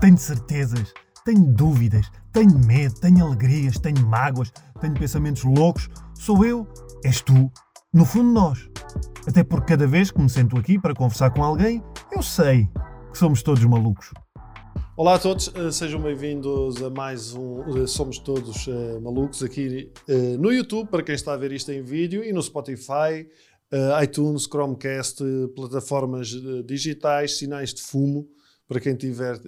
Tenho certezas, tenho dúvidas, tenho medo, tenho alegrias, tenho mágoas, tenho pensamentos loucos. Sou eu, és tu, no fundo nós. Até porque cada vez que me sento aqui para conversar com alguém, eu sei que somos todos malucos. Olá a todos, eh, sejam bem-vindos a mais um eh, Somos Todos uh, Malucos aqui no YouTube, para quem está a ver isto em vídeo, e no Spotify, iTunes, Chromecast, plataformas digitais, sinais de fumo, para quem estiver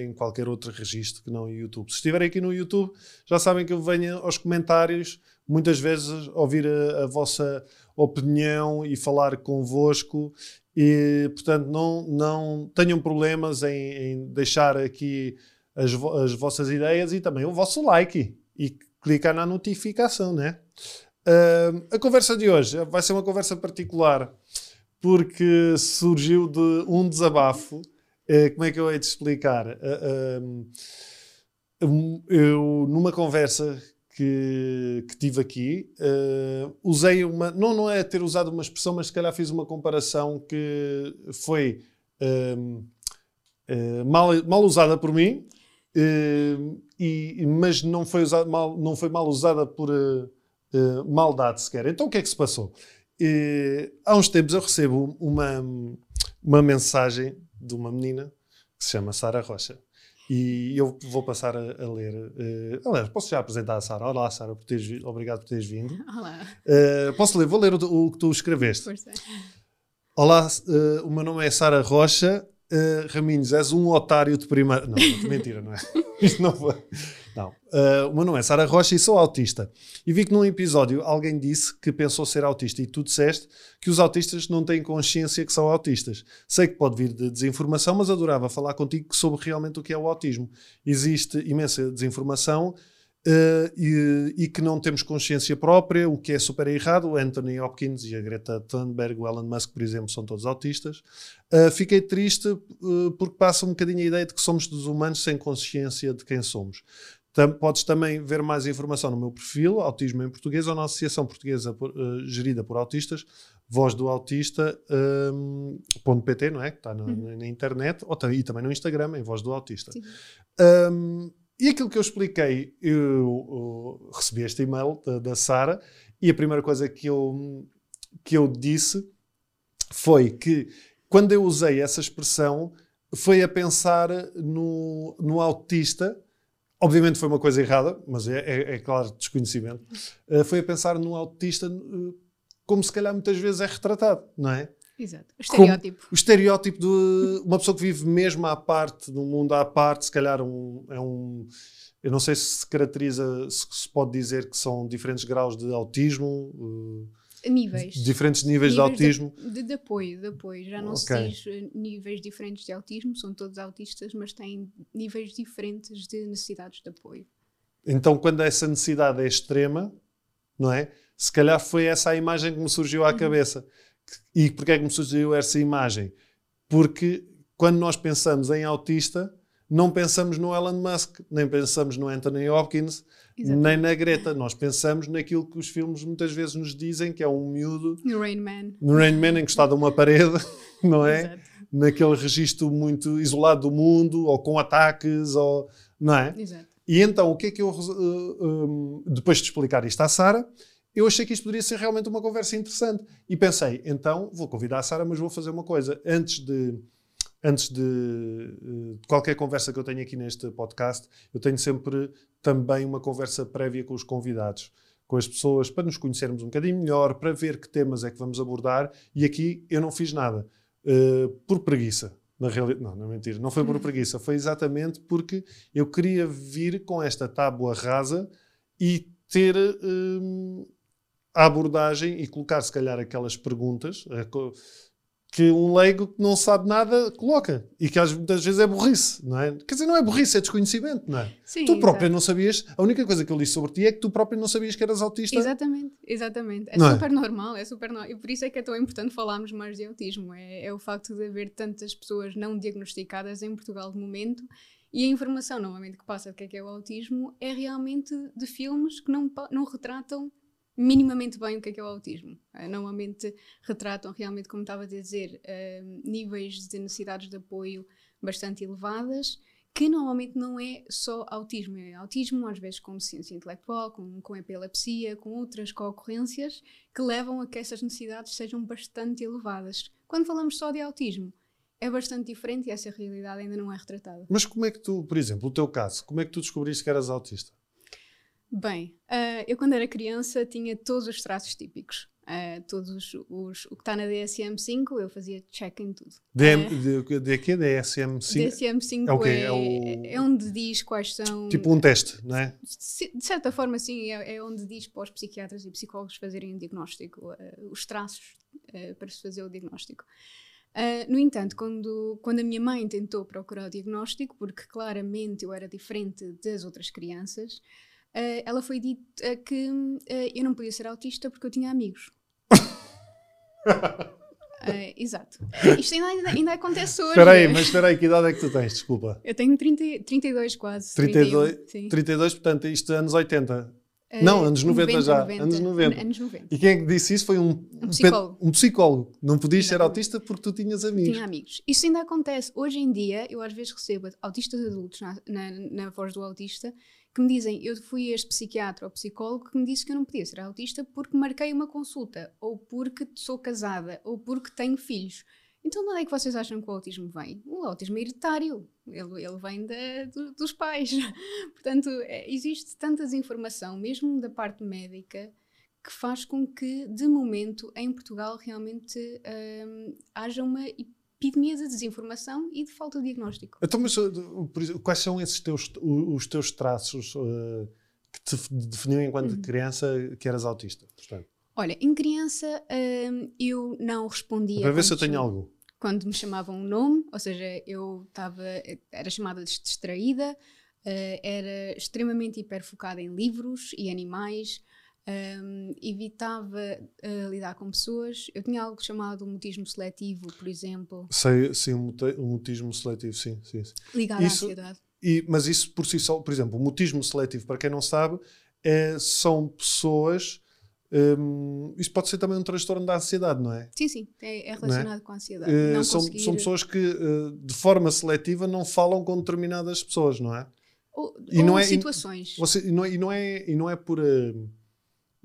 em qualquer outro registro que não o YouTube. Se estiverem aqui no YouTube, já sabem que eu venho aos comentários, muitas vezes ouvir a, a vossa opinião e falar convosco e, portanto, não, não tenham problemas em, em deixar aqui as, as, vossas ideias e também o vosso like e clicar na notificação, né? Uh, a conversa de hoje vai ser uma conversa particular porque surgiu de um desabafo. Uh, como é que eu hei de explicar? Uh, eu, numa conversa que, que tive aqui, uh, usei uma. Não, não é ter usado uma expressão, mas se calhar fiz uma comparação que foi uh, mal, mal usada por mim, e, mas não foi, mal, não foi mal usada por maldade sequer. Então o que é que se passou? há uns tempos eu recebo uma, uma mensagem de uma menina que se chama Sara Rocha. E eu vou passar a, a ler. Uh, aliás, posso já apresentar a Sara. Olá, Sara, por teres, obrigado por teres vindo. Olá. Uh, posso ler? Vou ler o, o, que tu escreveste. Força. Olá, uh, o meu nome é Sara Rocha. Uh, Raminhos, és um otário de primeira. Não, mentira, não é? Isto não foi. Não. Uh, o meu nome é Sara Rocha e sou autista. E vi que num episódio alguém disse que pensou ser autista e tu disseste que os autistas não têm consciência que são autistas. Sei que pode vir de desinformação, mas adorava falar contigo sobre realmente o que é o autismo. Existe imensa desinformação Uh, e, e, que não temos consciência própria, o que é super errado. O Anthony Hopkins e a Greta Thunberg, o Elon Musk, por exemplo, são todos autistas. Uh, fiquei triste uh, porque passa um bocadinho a ideia de que somos dos humanos sem consciência de quem somos. Tam, podes também ver mais informação no meu perfil, Autismo em Português, ou na Associação Portuguesa por, gerida por Autistas, voz do autista, um, .pt, não é? Que está na, uhum. na, internet, ou, e também no Instagram, em voz do autista. Um, e aquilo que eu expliquei, eu, eu recebi este e-mail da, da Sara e a primeira coisa que eu, que eu disse foi que quando eu usei essa expressão foi a pensar no, no autista. Obviamente foi uma coisa errada, mas é, é, é claro, desconhecimento. Uh, foi a pensar no autista uh, como se calhar muitas vezes é retratado, não é? Exato. O estereótipo. Como o estereótipo de uma pessoa que vive mesmo à parte, num mundo à parte, se calhar um, é um. Eu não sei se se caracteriza, se, se pode dizer que são diferentes graus de autismo. Uh, níveis. Diferentes níveis, níveis de autismo. De, de, de, apoio, de apoio. Já não okay. se diz eh, níveis diferentes de autismo, são todos autistas, mas têm níveis diferentes de necessidades de apoio. Então, quando essa necessidade é extrema, não é? Se calhar foi essa a imagem que me surgiu à uhum. cabeça e porquê é que me surgiu essa imagem? Porque quando nós pensamos em autista, não pensamos no Elon Musk, nem pensamos no Anthony Hopkins, Exatamente. nem na Greta. Nós pensamos naquilo que os filmes muitas vezes nos dizem, que é um miúdo. No Rain Man. No Rain Man, encostado a uma parede, não é? Exato. Naquele registro muito isolado do mundo, ou com ataques, ou. Não é? Exato. E então, o que é que eu. Uh, uh, depois de explicar isto à Sara, eu achei que isto poderia ser realmente uma conversa interessante. E pensei, então vou convidar a Sara, mas vou fazer uma coisa. Antes de, antes de, eh, de, qualquer conversa que eu tenho aqui neste podcast, eu tenho sempre também uma conversa prévia com os convidados, com as pessoas, para nos conhecermos um bocadinho melhor, para ver que temas é que vamos abordar. E aqui eu não fiz nada. Uh, por preguiça. Na realidade, não, não é mentira, não foi por preguiça, foi exatamente porque eu queria vir com esta tábua rasa e ter uh, a abordagem e colocar, se calhar, aquelas perguntas eh, que um leigo que não sabe nada coloca e que às muitas vezes é burrice, não é? Quer dizer, não é burrice, é desconhecimento, não é? Sim, tu própria não sabias, a única coisa que eu li sobre ti é que tu própria não sabias que eras autista. Exatamente, exatamente. É não é? super é? normal, é super normal. E por isso é que é tão importante falarmos mais de autismo. É, é o facto de haver tantas pessoas não diagnosticadas em Portugal de momento e a informação, normalmente, que passa de que é, que é o autismo é realmente de filmes que não, não retratam minimamente bem o que é, que é o autismo. Uh, normalmente retratam realmente, como estava a dizer, uh, níveis de necessidades de apoio bastante elevadas, que normalmente não é só autismo, é autismo às vezes com deficiência intelectual, com, com epilepsia, com outras concorrências que levam a que essas necessidades sejam bastante elevadas. Quando falamos só de autismo, é bastante diferente e essa realidade ainda não é retratada. Mas como é que tu, por exemplo, o teu caso, como é que tu descobriste que eras autista? Bem, uh, eu quando era criança tinha todos os traços típicos. Uh, todos os, o que está na DSM-5, eu fazia check em tudo. DM, uh, de, de quê? DSM-5? DSM-5 é, okay, é, é, o... é, onde diz quais são... Tipo um teste, não é? De certa forma, sim, é, é onde diz para os psiquiatras e psicólogos fazerem o diagnóstico, uh, os traços para se fazer o diagnóstico. No entanto, quando, quando a minha mãe tentou procurar o diagnóstico, porque claramente eu era diferente das outras crianças, uh, ela foi dita que uh, eu não podia ser autista porque eu tinha amigos. Uh, exato. Isto ainda, ainda acontece hoje. Espera aí, mas espera aí, que idade é que tu tens? Desculpa. Eu tenho 30, 32 quase. 32, 31, 32 portanto, isto é anos 80. Uh, não, anos 90, 90 já. 90, anos 90. Anos 90. E quem é que disse isso foi um, um psicólogo. Um psicólogo. Não podias ser autista porque tu tinhas amigos. Tinha amigos. Isso ainda acontece. Hoje em dia, eu às vezes recebo autistas adultos na, na, na voz do autista que me dizem, eu fui este psiquiatra ou psicólogo que me disse que eu não podia ser autista porque marquei uma consulta, ou porque sou casada, ou porque tenho filhos. Então, de onde é que vocês acham que o autismo vem? O autismo é hereditário, ele, ele vem da, do, dos pais. Portanto, é, existe tanta desinformação, mesmo da parte médica, que faz com que, de momento, em Portugal, realmente hum, haja uma epidemia de desinformação e de falta de diagnóstico. Então, mas uh, quais são esses teus, os teus traços uh, que te definiam enquanto uhum. criança que eras autista? Portanto? Olha, em criança uh, eu não respondia. Para ver se eu tenho algo. Quando me chamavam um nome, ou seja, eu estava, era chamada de distraída, uh, era extremamente hiperfocada em livros e animais, um, evitava uh, lidar com pessoas. Eu tinha algo chamado mutismo seletivo, por exemplo. Sei, sim, o mutismo seletivo, sim. sim, sim. Ligado isso, à ansiedade. E, mas isso por si só, por exemplo, o mutismo seletivo, para quem não sabe, é, são pessoas. Um, isso pode ser também um transtorno da ansiedade, não é? Sim, sim, é, é relacionado é? com a ansiedade. Uh, são, conseguir... são pessoas que, uh, de forma seletiva, não falam com determinadas pessoas, não é? Ou, e ou não é, situações. E, você, e, não, é, e, não é, e não é por. Uh,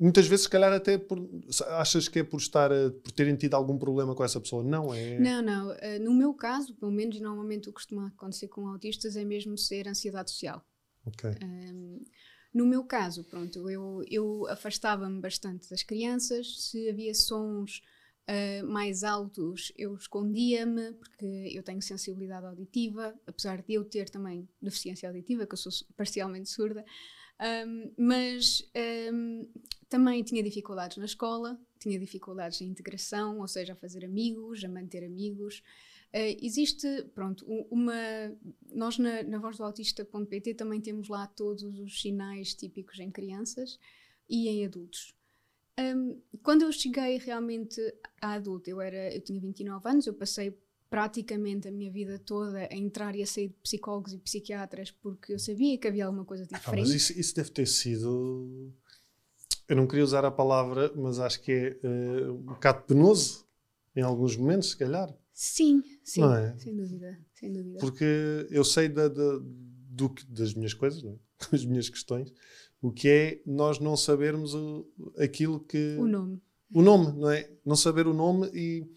Muitas vezes, se calhar, até por, achas que é por estar por terem tido algum problema com essa pessoa. Não é? Não, não. Uh, no meu caso, pelo menos normalmente o que costuma acontecer com autistas é mesmo ser ansiedade social. Ok. Um, no meu caso, pronto, eu, eu afastava-me bastante das crianças. Se havia sons uh, mais altos, eu escondia-me, porque eu tenho sensibilidade auditiva, apesar de eu ter também deficiência auditiva, que eu sou parcialmente surda. Um, mas um, também tinha dificuldades na escola, tinha dificuldades em integração, ou seja, a fazer amigos, a manter amigos. Uh, existe, pronto, uma. Nós na, na vozdoautista.pt também temos lá todos os sinais típicos em crianças e em adultos. Um, quando eu cheguei realmente a adulto, eu, era, eu tinha 29 anos, eu passei praticamente a minha vida toda a entrar e a sair de psicólogos e psiquiatras porque eu sabia que havia alguma coisa diferente. Ah, mas isso, isso, deve ter sido. Eu não queria usar a palavra, mas acho que é uh, um bocado penoso em alguns momentos, se calhar. Sim, sim, é? sem dúvida, sem dúvida. Porque eu sei da, da, do, das minhas coisas, não é? das minhas questões, o que é nós não sabermos o, aquilo que. O nome. O nome, não é? Não saber o nome e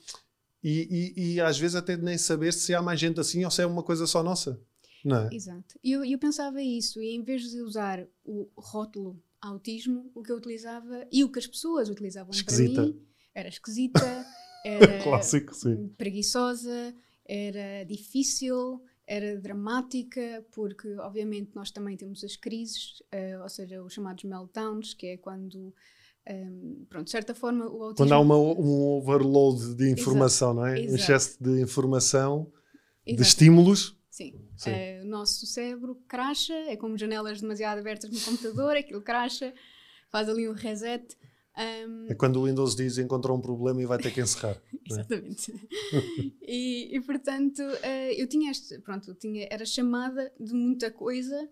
e, e, e, às vezes até nem saber se há mais gente assim ou se é uma coisa só nossa. Não é? Exato. E eu, eu pensava isso, e em vez de usar o rótulo autismo, o que eu utilizava e o que as pessoas utilizavam esquisita. para mim era esquisita, era Clássico, preguiçosa, era difícil, era dramática, porque obviamente nós também temos as crises, uh, ou seja, os chamados meltdowns, que é quando um, pronto, de certa forma, o autismo... Quando há uma, um overload de informação, Exato. não é? Exato. Um excesso de informação, Exato. de estímulos. Sim. Sim. Uh, o nosso cérebro cracha, é como janelas demasiado abertas no computador, aquilo cracha, faz ali um reset. Um... É quando o Windows diz encontrou um problema e vai ter que encerrar. É? Exatamente. e, e, portanto, uh, eu tinha este, pronto, tinha, era chamada de muita coisa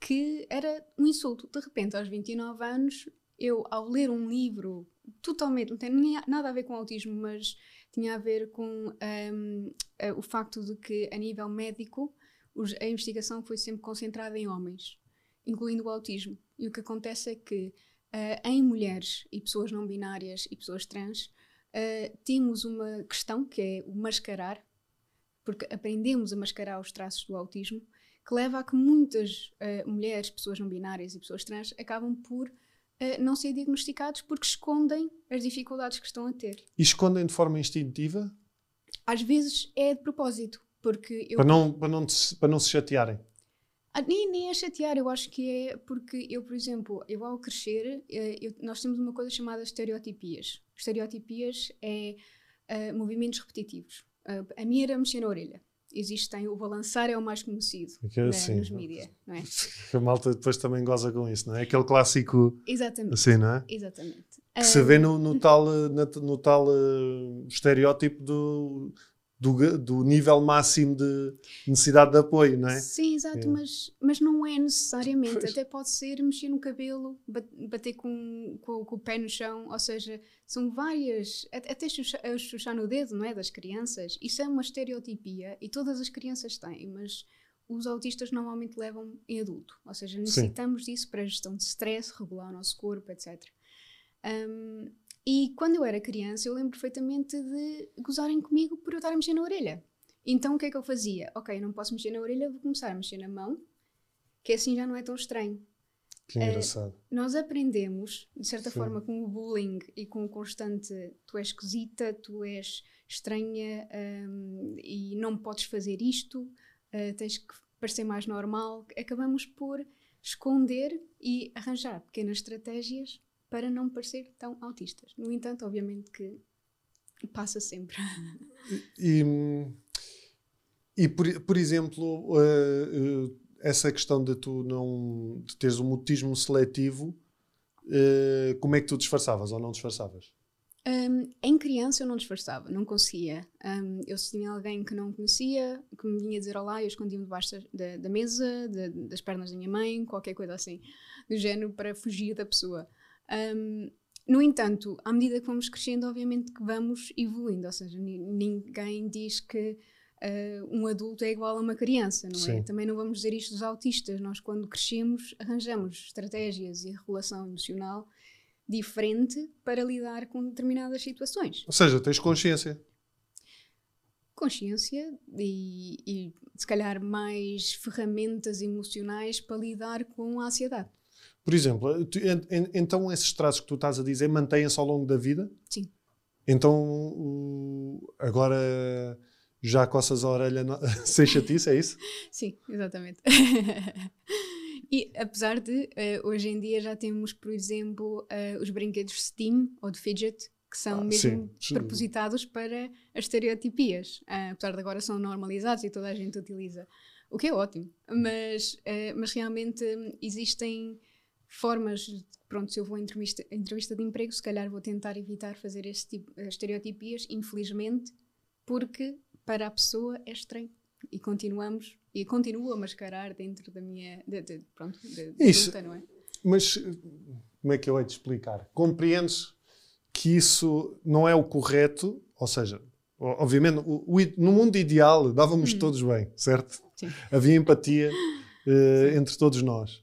que era um insulto. De repente, aos 29 anos, eu, ao ler um livro totalmente, não tem nada a ver com autismo, mas tinha a ver com um, uh, o facto de que, a nível médico, os, a investigação foi sempre concentrada em homens, incluindo o autismo. E o que acontece é que uh, em mulheres e pessoas não binárias e pessoas trans, uh, temos uma questão que é o mascarar, porque aprendemos a mascarar os traços do autismo, que leva a que muitas uh, mulheres, pessoas não binárias e pessoas trans acabam por não ser diagnosticados porque escondem as dificuldades que estão a ter. E escondem de forma instintiva? Às vezes é de propósito, porque eu... Para não, para não, para não se chatearem? Ah, nem, nem é chatear, eu acho que é porque eu, por exemplo, eu ao crescer, eh, eu, nós temos uma coisa chamada estereotipias. Estereotipias é uh, movimentos repetitivos. Uh, a minha era mexer na orelha existem, o balançar é o mais conhecido é assim, nos mídias, não é? A malta depois também goza com isso, não é? Aquele clássico Exatamente. assim, não é? Exatamente. Que um, se vê no, no tal, no, no tal uh, estereótipo do do, do nível máximo de necessidade de apoio, não é? Sim, exato, é. Mas, mas não é necessariamente. Pois. Até pode ser mexer no cabelo, bater com, com, com, o pé no chão, ou seja, são várias. Até chuchar no dedo, não é? Das crianças. Isso é uma estereotipia e todas as crianças têm, mas os autistas normalmente levam em adulto. Ou seja, necessitamos Sim. disso para a gestão de stress, regular o nosso corpo, etc. Um, e quando eu era criança, eu lembro perfeitamente de gozarem comigo por eu estar a mexer na orelha. Então o que é que eu fazia? Ok, não posso mexer na orelha, vou começar a mexer na mão, que assim já não é tão estranho. Que engraçado. Uh, nós aprendemos, de certa Sim. forma, com o bullying e com o constante tu és esquisita, tu és estranha um, e não podes fazer isto, uh, tens que parecer mais normal. Acabamos por esconder e arranjar pequenas estratégias para não parecer tão autistas. No entanto, obviamente que passa sempre. E, e por, por exemplo, uh, uh, essa questão de tu não de teres um mutismo seletivo, uh, como é que tu disfarçavas ou não disfarçavas? Um, em criança eu não disfarçava, não conseguia. Um, eu se tinha alguém que não conhecia, que me vinha dizer olá, eu escondia-me debaixo da, da mesa, de, das pernas da minha mãe, qualquer coisa assim, do género, para fugir da pessoa. Um, no entanto, à medida que vamos crescendo, obviamente que vamos evoluindo, ou seja, ninguém diz que uh, um adulto é igual a uma criança, não é? Sim. é? Também não vamos dizer isto dos autistas. Nós, quando crescemos, arranjamos estratégias e regulação emocional diferente para lidar com determinadas situações. Ou seja, tens consciência. Consciência e, e se calhar mais ferramentas emocionais para lidar com a ansiedade. Por exemplo, tu, então esses traços que tu estás a dizer mantêm-se ao longo da vida? Sim. Então agora já coças a orelha no... sem chatice, é isso? Sim, exatamente. e apesar de uh, hoje em dia já temos, por exemplo, uh, os brinquedos Steam ou de fidget que são ah, mesmo sim, propositados para as estereotipias. Uh, apesar de agora são normalizados e toda a gente utiliza, o que é ótimo. Mas, mas realmente existem formas, pronto, se eu vou a entrevista, entrevista de emprego, se calhar vou tentar evitar fazer esse tipo de estereotipias, infelizmente, porque para a pessoa é estranho. E continuamos, e continuo a mascarar dentro da minha, de, de, pronto, de, isso, luta, não é? Mas como é que eu hei de explicar? Compreendes que isso não é o correto, ou seja, obviamente, o, o, no mundo ideal dávamos hum. todos bem, certo? Sim. Havia empatia uh, entre todos nós.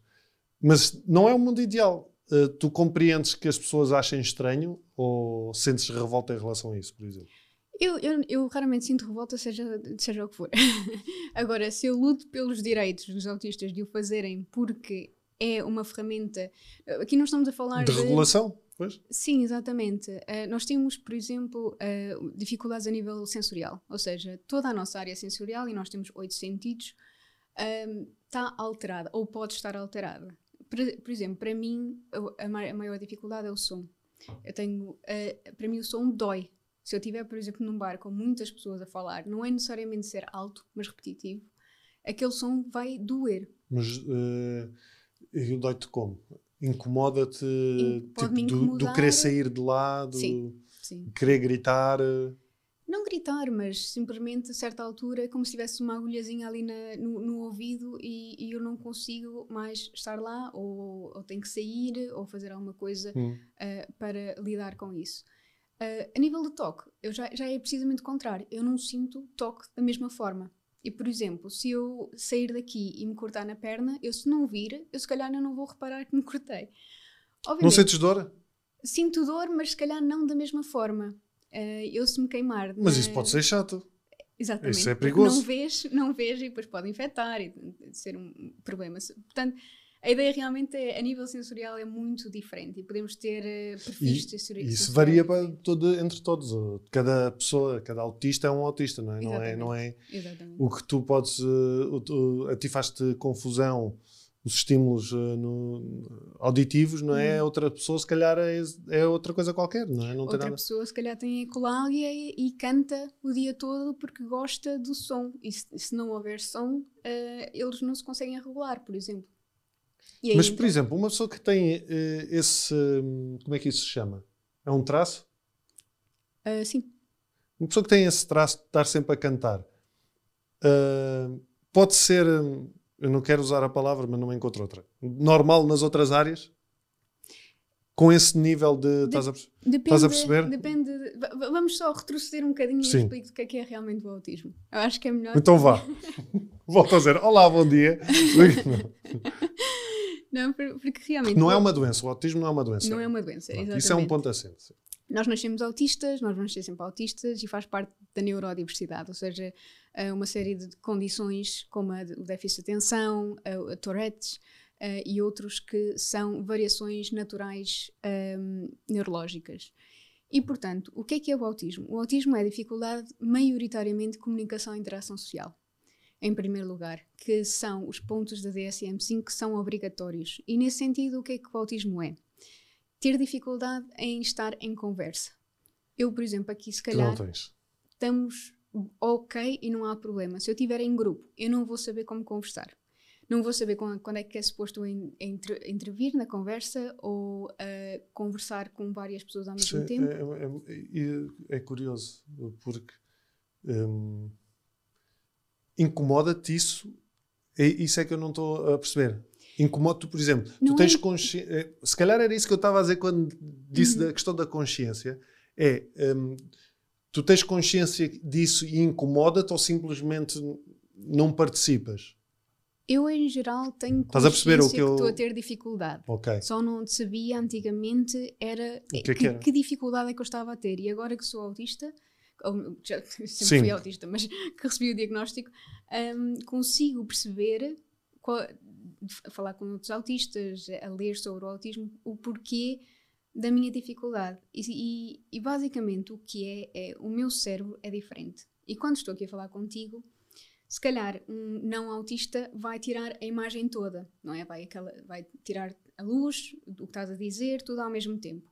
Mas não é o mundo ideal. Uh, tu compreendes que as pessoas achem estranho ou sentes revolta em relação a isso, por exemplo? Eu, eu, eu raramente sinto revolta, seja, seja o que for. Agora, se eu luto pelos direitos dos autistas de o fazerem porque é uma ferramenta. Aqui não estamos a falar de. de regulação? Pois? Sim, exatamente. Uh, nós temos, por exemplo, uh, dificuldades a nível sensorial, ou seja, toda a nossa área sensorial, e nós temos oito sentidos, está alterada, ou pode estar alterada por, por exemplo, para mim, a, a, maior dificuldade é o som. Eu tenho, uh, para mim, o som dói. Se eu estiver, por exemplo, num bar com muitas pessoas a falar, não é necessariamente ser alto, mas repetitivo, aquele som vai doer. Mas uh, dói-te como? Incomoda-te tipo, do, do, querer sair de lá, do sim, sim. querer gritar? Uh não gritar, mas simplesmente a certa altura é como se tivesse uma agulhazinha ali na, no, no, ouvido e, e, eu não consigo mais estar lá, ou, ou tenho que sair, ou fazer alguma coisa hum. uh, para lidar com isso. Uh, a nível de toque, eu já, já é precisamente o contrário. Eu não sinto toque da mesma forma. E, por exemplo, se eu sair daqui e me cortar na perna, eu se não vir, eu se calhar não vou reparar que me cortei. Obviamente, não sentes dor? Sinto dor, mas se calhar não da mesma forma. Uh, eu se me queimar. Mas isso pode ser chato. Exatamente. Isso é perigoso. Não vês, não vês e depois pode infectar e ser um problema. Portanto, a ideia realmente é, a nível sensorial é muito diferente e podemos ter uh, perfis e, sensoriais. Isso varia para todo, entre todos. Cada pessoa, cada autista é um autista, não é? Não é, não é o que tu podes. Uh, a ti faz-te confusão os estímulos uh, no, auditivos, não é? Uhum. Outra pessoa, se calhar, é, é, outra coisa qualquer, não é? Não outra nada... pessoa, se calhar, tem ecolalia e, e, canta o dia todo porque gosta do som. E se, se não houver som, uh, eles não se conseguem regular, por exemplo. Aí, Mas, por então... exemplo, uma pessoa que tem uh, esse. como é que isso se chama? É um traço? sim. Uma pessoa que tem esse traço de estar sempre a cantar pode ser eu não quero usar a palavra, mas não encontro outra. Normal nas outras áreas? Com esse nível de. estás, a, estás a perceber? Depende. vamos só retroceder um bocadinho Sim. e explico o que é que é realmente o autismo. Eu acho que é melhor. Então vá. Volto a dizer: Olá, bom dia. não, porque realmente. Não é uma doença. O autismo não é uma doença. Não é uma doença. Exatamente. Isso é um ponto assente nós nascemos autistas, nós vamos ser sempre autistas e faz parte da neurodiversidade, ou seja, eh, uma série de condições como a, o déficit de atenção, a, a Tourette's uh, e outros que são variações naturais ehm, neurológicas. E, portanto, o que é que é o autismo? O autismo é a dificuldade maioritariamente de comunicação e interação social. Em primeiro lugar, que são os pontos da DSM-5 que são obrigatórios. E, nesse sentido, o que é que o autismo é? Ter dificuldade em estar em conversa. Eu, por exemplo, aqui se calhar estamos ok e não há problema. Se eu estiver em grupo, eu não vou saber como conversar. Não vou saber quando é que é suposto intervir na conversa ou uh, conversar com várias pessoas ao mesmo Sim, tempo. É, é, é, é curioso, porque um, incomoda-te isso. Isso é que eu não estou a perceber incomoda-te, por exemplo, não tu tens é... consciência. Eh, se calhar era isso que eu estava a dizer quando disse uhum. da questão da consciência. É. Um, tu tens consciência disso e incomoda-te ou simplesmente não participas? Eu, em geral, tenho Estás a perceber o que, eu... estou a ter dificuldade. Okay. Só não sabia antigamente era, que, que, que, que, dificuldade é que eu estava a ter. E agora que sou autista, ou, já sempre Sim. fui autista, mas que recebi o diagnóstico, um, consigo perceber qual, a falar com outros autistas, a ler sobre o autismo, o porquê da minha dificuldade. E, e, e, basicamente o que é, é o meu cérebro é diferente. E quando estou aqui a falar contigo, se calhar um não autista vai tirar a imagem toda, não é? Vai, aquela, vai tirar a luz, o que estás a dizer, tudo ao mesmo tempo.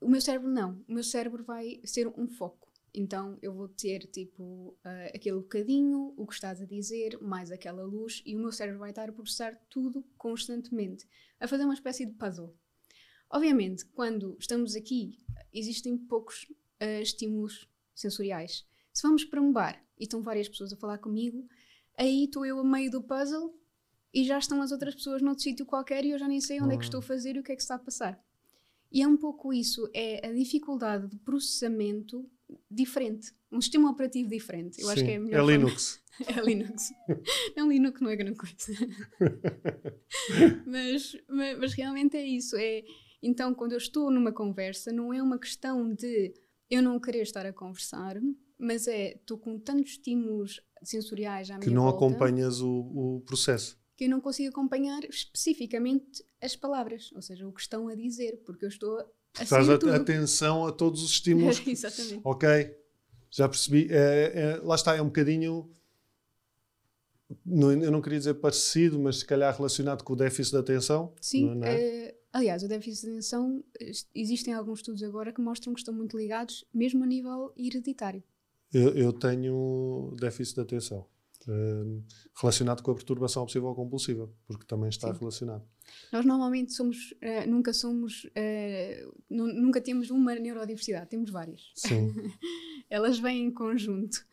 O meu cérebro não. O meu cérebro vai ser um foco. Então eu vou ter tipo uh, aquele bocadinho, o que estás a dizer, mais aquela luz, e o meu cérebro vai estar a processar tudo constantemente, a fazer uma espécie de puzzle. Obviamente, quando estamos aqui, existem poucos uh, estímulos sensoriais. Se vamos para um bar e estão várias pessoas a falar comigo, aí estou eu a meio do puzzle e já estão as outras pessoas noutro sítio qualquer e eu já nem sei onde é que estou a fazer e o que é que está a passar. E é um pouco isso, é a dificuldade de processamento diferente, um sistema operativo diferente. Eu Sim, acho que é melhor. É Linux. é Linux. não, Linux não é grande coisa. mas, mas, mas, realmente é isso. É, então, quando eu estou numa conversa, não é uma questão de eu não querer estar a conversar, mas é estou com tantos estímulos sensoriais à minha Que não volta, acompanhas o, o processo. Que eu não consigo acompanhar especificamente as palavras, ou seja, o que estão a dizer, porque eu estou Estás a, atenção a todos os estímulos. Exatamente. Ok, já percebi. É, é, lá está, é um bocadinho. Não, eu não queria dizer parecido, mas se calhar relacionado com o déficit de atenção. Sim, é? é? aliás, o déficit de atenção, existem alguns estudos agora que mostram que estão muito ligados, mesmo a nível hereditário. Eu, eu tenho déficit de atenção. Uh, relacionado com a perturbação obsessiva compulsiva, porque também está Sim. relacionado. Nós normalmente somos, uh, nunca somos, uh, nunca temos uma neurodiversidade, temos várias. Sim. Elas vêm em conjunto.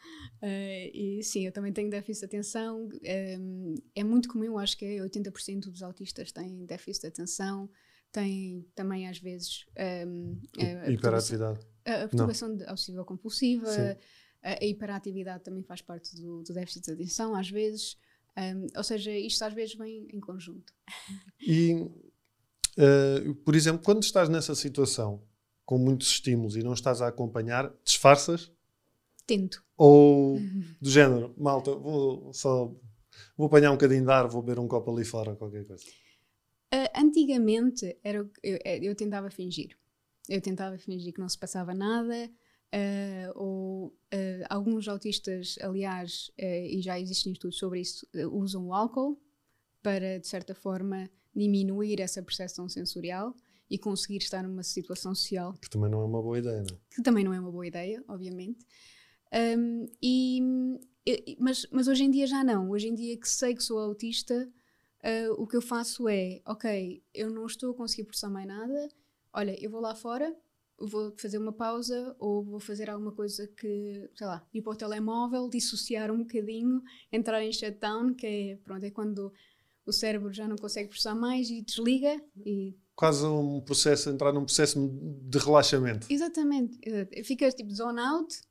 e sim, eu também tenho déficit de atenção. é muito comum, acho que é 80% dos autistas têm déficit de atenção, têm também às vezes um, a, a hiperatividade. A, a perturbação obsessiva compulsiva. Sim A, hiperatividade também faz parte do, do déficit de atenção, às vezes. Um, ou seja, isto às vezes vem em conjunto. E, uh, por exemplo, quando estás nessa situação, com muitos estímulos e não estás a acompanhar, disfarças? Tento. Ou do género, malta, vou só vou apanhar um bocadinho de ar, vou beber um copo ali fora, qualquer coisa. Uh, antigamente era, eu, eu, tentava fingir. Eu tentava fingir que não se passava nada, uh, ou uh, alguns autistas, aliás, e já existem estudos sobre isso, usam o álcool para, de certa forma, diminuir essa percepção sensorial e conseguir estar numa situação social. Que também não é uma boa ideia, não é? Que também não é uma boa ideia, obviamente. Um, e, mas, mas hoje em dia já não. Hoje em dia que sei que sou autista, uh, o que eu faço é, ok, eu não estou a conseguir processar mais nada, olha, eu vou lá fora, vou fazer uma pausa ou vou fazer alguma coisa que, sei lá, ir para o telemóvel, dissociar um bocadinho, entrar em shutdown, que é, pronto, é quando o cérebro já não consegue processar mais e desliga e quase um processo, entrar num processo de relaxamento. Exatamente. Fica tipo zone out,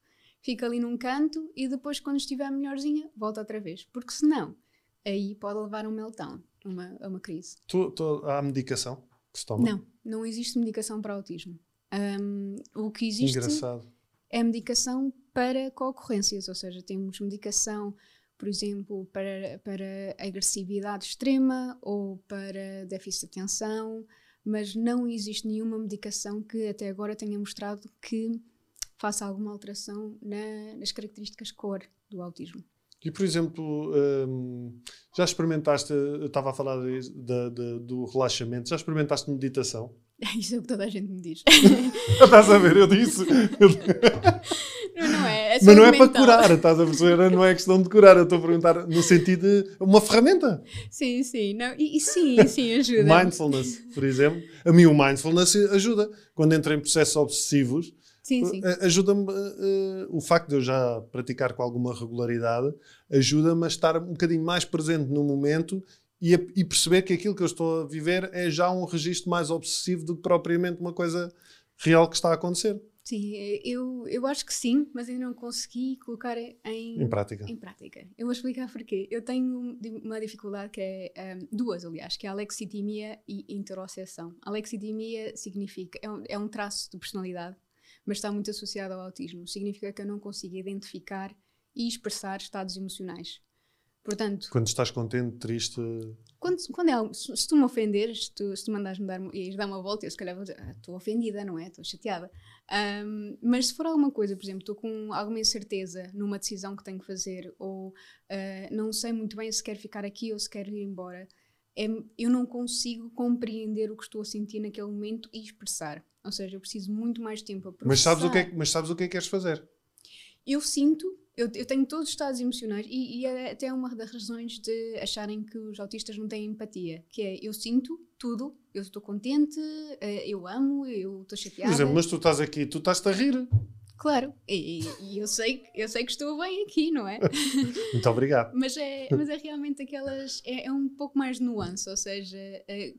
fica ali num canto e depois, quando estiver melhorzinha, volta outra vez. Porque senão, aí pode levar um meltdown, uma, a uma crise. Tu, tu, há medicação que se toma? Não, não existe medicação para autismo. Um, o que existe Engraçado. é medicação para concorrências, ou seja, temos medicação, por exemplo, para, para agressividade extrema ou para déficit de atenção, mas não existe nenhuma medicação que até agora tenha mostrado que faça alguma alteração na, nas características cor do autismo. E, por exemplo, hum, já experimentaste, eu estava a falar de, de, de, do relaxamento, já experimentaste meditação? Isso é o que toda a gente me diz. estás a ver, eu disse. não, não é, é Mas não é para curar, estás a perceber? Não é questão de curar, eu estou a perguntar no sentido de uma ferramenta. Sim, sim, não, e, e sim, sim, ajuda. Mindfulness, por exemplo. A mim o mindfulness ajuda. Quando entro em processos obsessivos, sim. Ajuda-me, uh, o facto de eu já praticar com alguma regularidade, ajuda-me a estar um bocadinho mais presente no momento e, a, e, perceber que aquilo que eu estou a viver é já um registro mais obsessivo do que propriamente uma coisa real que está a acontecer. Sim, eu, eu acho que sim, mas ainda não consegui colocar em, em prática. Em prática. Eu vou explicar porquê. Eu tenho uma dificuldade que é, um, duas aliás, que é a alexitimia e interoceção. Alexitimia significa, é um, é um traço de personalidade mas está muito associado ao autismo. Significa que eu não consigo identificar e expressar estados emocionais. Portanto, quando estás contente, triste. Quando, quando é algo, se, se, tu me ofenderes, se tu, se tu mandares-me dar, e dar uma volta, eu se calhar vou dizer, ah, estou ofendida, não é? Estou chateada. Um, mas se for alguma coisa, por exemplo, estou com alguma incerteza numa decisão que tenho que fazer, ou uh, não sei muito bem se quero ficar aqui ou se quero ir embora, é, eu não consigo compreender o que estou a sentir naquele momento e expressar. Ou seja, eu preciso muito mais tempo a processar. Mas sabes o que é, mas sabes o que, é que queres fazer? Eu sinto, eu, eu tenho todos os estados emocionais e, e é até uma das razões de acharem que os autistas não têm empatia, que é eu sinto tudo, eu estou contente, eh, eu amo, eu estou chateada. Por exemplo, mas tu estás aqui, tu estás-te a rir. Claro, e, e, eu, sei, eu sei que estou bem aqui, não é? Muito obrigado. mas, é, mas é realmente aquelas. É, é um pouco mais nuance, ou seja, é,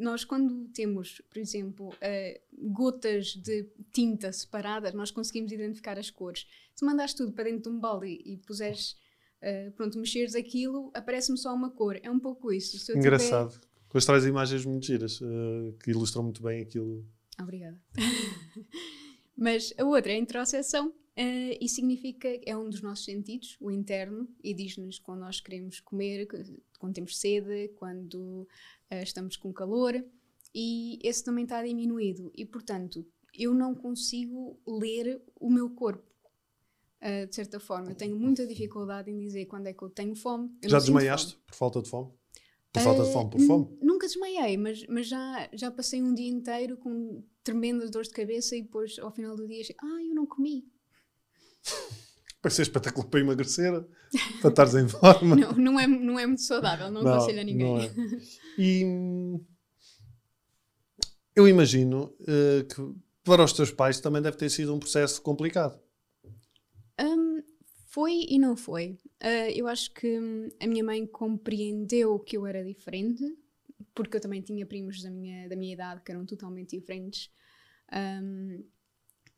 nós quando temos, por exemplo, uh, gotas de tinta separadas, nós conseguimos identificar as cores. Se mandares tudo para dentro de um balde e puseres, uh, pronto, mexeres aquilo, aparece-me só uma cor. É um pouco isso. Engraçado. Tiver... Depois traz imagens muito giras, uh, que ilustram muito bem aquilo. Obrigada. Mas a outra é a interoceção, Uh, e significa, é um dos nossos sentidos, o interno, e diz-nos quando nós queremos comer, quando temos sede, quando estamos com calor, e esse também está diminuído. E, portanto, eu não consigo ler o meu corpo. Uh, de certa forma, eu tenho muita dificuldade em dizer quando é que eu tenho fome. Eu já desmaiaste por falta de fome? Por falta de fome, por fome? Nunca desmaiei, mas, mas já, já passei um dia inteiro com tremendas dores de cabeça e depois, ao final do dia, achei, ah, eu não comi. Vai ser espetacular para emagrecer, para estares em forma. Não, não é, não é muito saudável, não, não aconselho a ninguém. É. E eu imagino uh, que para os teus pais também deve ter sido um processo complicado. Um, foi e não foi. Uh, eu acho que a minha mãe compreendeu que eu era diferente, porque eu também tinha primos da minha, da minha idade que eram totalmente diferentes. Um,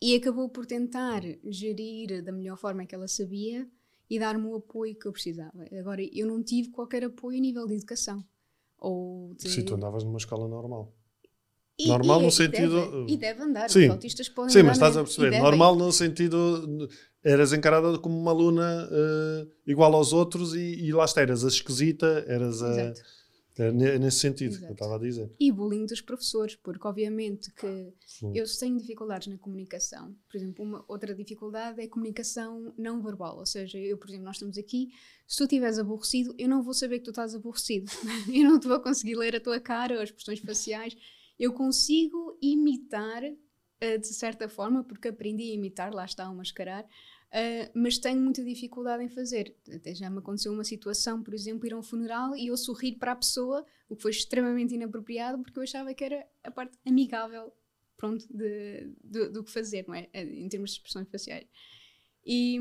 e acabou por tentar gerir da melhor forma que ela sabia e dar-me o apoio que eu precisava. Agora, eu não tive qualquer apoio a nível de educação. Ou de... Se tu andavas numa escola normal. E, normal e, no sentido. Deve, e deve andar, sim. os autistas podem Sim, mas estás a perceber. Normal no sentido. Eras encarada como uma aluna uh, igual aos outros e, e lá está, eras a esquisita, eras a. Exato é nesse sentido Exato. que eu estava a dizer. E bullying dos professores, porque obviamente que Sim. eu tenho dificuldades na comunicação. Por exemplo, uma outra dificuldade é a comunicação não verbal. Ou seja, eu, por exemplo, nós estamos aqui, se tu estiveres aborrecido, eu não vou saber que tu estás aborrecido. eu não te vou conseguir ler a tua cara, as expressões faciais. Eu consigo imitar, eh, de certa forma, porque aprendi a imitar, lá está, a mascarar, Uh, mas tenho muita dificuldade em fazer. Até já me aconteceu uma situação, por exemplo, ir a um funeral e eu sorrir para a pessoa, o que foi extremamente inapropriado, porque eu achava que era a parte amigável, pronto, de, de, do que fazer, não é? Eh, em termos de expressões faciais. E,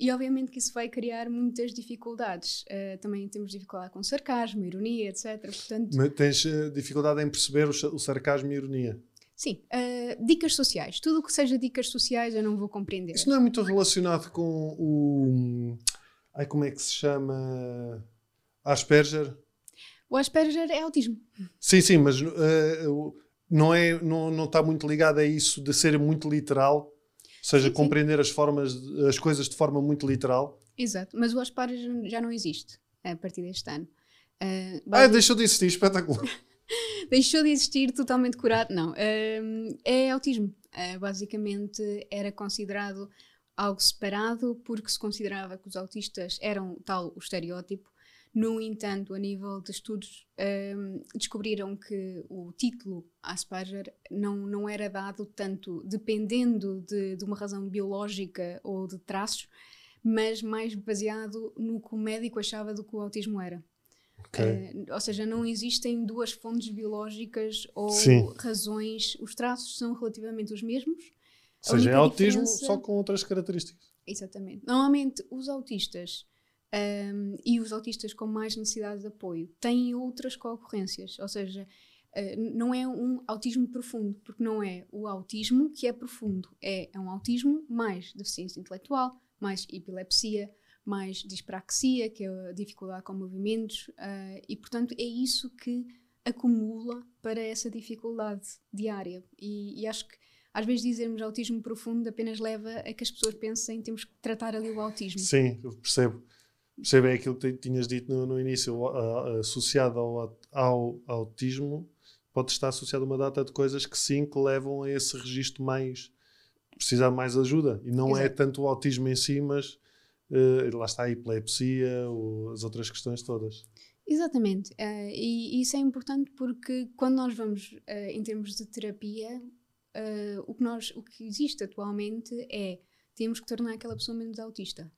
e obviamente que isso vai criar muitas dificuldades. Uh, também temos dificuldade com sarcasmo, ironia, etc. Portanto, mas tens dificuldade em perceber o, o sarcasmo e ironia? Sim, uh, dicas sociais. Tudo o que seja dicas sociais eu não vou compreender. Isso não é muito relacionado com o. Ai, como é que se chama? Asperger? O Asperger é autismo. Sim, sim, mas uh, não, é, não, não está muito ligado a isso de ser muito literal, ou seja, sim, compreender sim. as formas, as coisas de forma muito literal. Exato, mas o Asperger já não existe a partir deste ano. Uh, ah, deixou de existir, espetacular. deixou de existir totalmente curado. Não, é autismo. Uh, basicamente era considerado algo separado porque se considerava que os autistas eram tal o estereótipo. No entanto, a nível de estudos, um, descobriram que o título Asperger não, não era dado tanto dependendo de, de uma razão biológica ou de traços, mas mais baseado no que o médico achava do que o autismo era. Okay. Uh, ou seja, não existem duas fontes biológicas ou Sim. razões. Os traços são relativamente os mesmos. Ou seja, é autismo diferença... só com outras características. Exatamente. Normalmente, os autistas um, ehm, e os autistas com mais necessidade de apoio têm outras concorrências. Ou seja, uh, não é um autismo profundo, porque não é o autismo que é profundo. É, é um autismo mais deficiência intelectual, mais epilepsia, mais dispraxia, que é a dificuldade com movimentos, uh, e portanto é isso que acumula para essa dificuldade diária. E, e, acho que às vezes dizermos autismo profundo apenas leva a que as pessoas pensem que temos que tratar ali o autismo. Sim, eu percebo. Percebo é aquilo que tinhas dito no, no início, associado ao, ao, autismo, pode estar associado a uma data de coisas que sim, que levam a esse registro mais precisar mais ajuda. E não é Exato. é tanto o autismo em si, mas uh, lá está a epilepsia, ou as outras questões todas. Exatamente, uh, e isso é importante porque quando nós vamos uh, em termos de terapia, o, que nós, o que existe atualmente é temos que tornar aquela pessoa menos autista.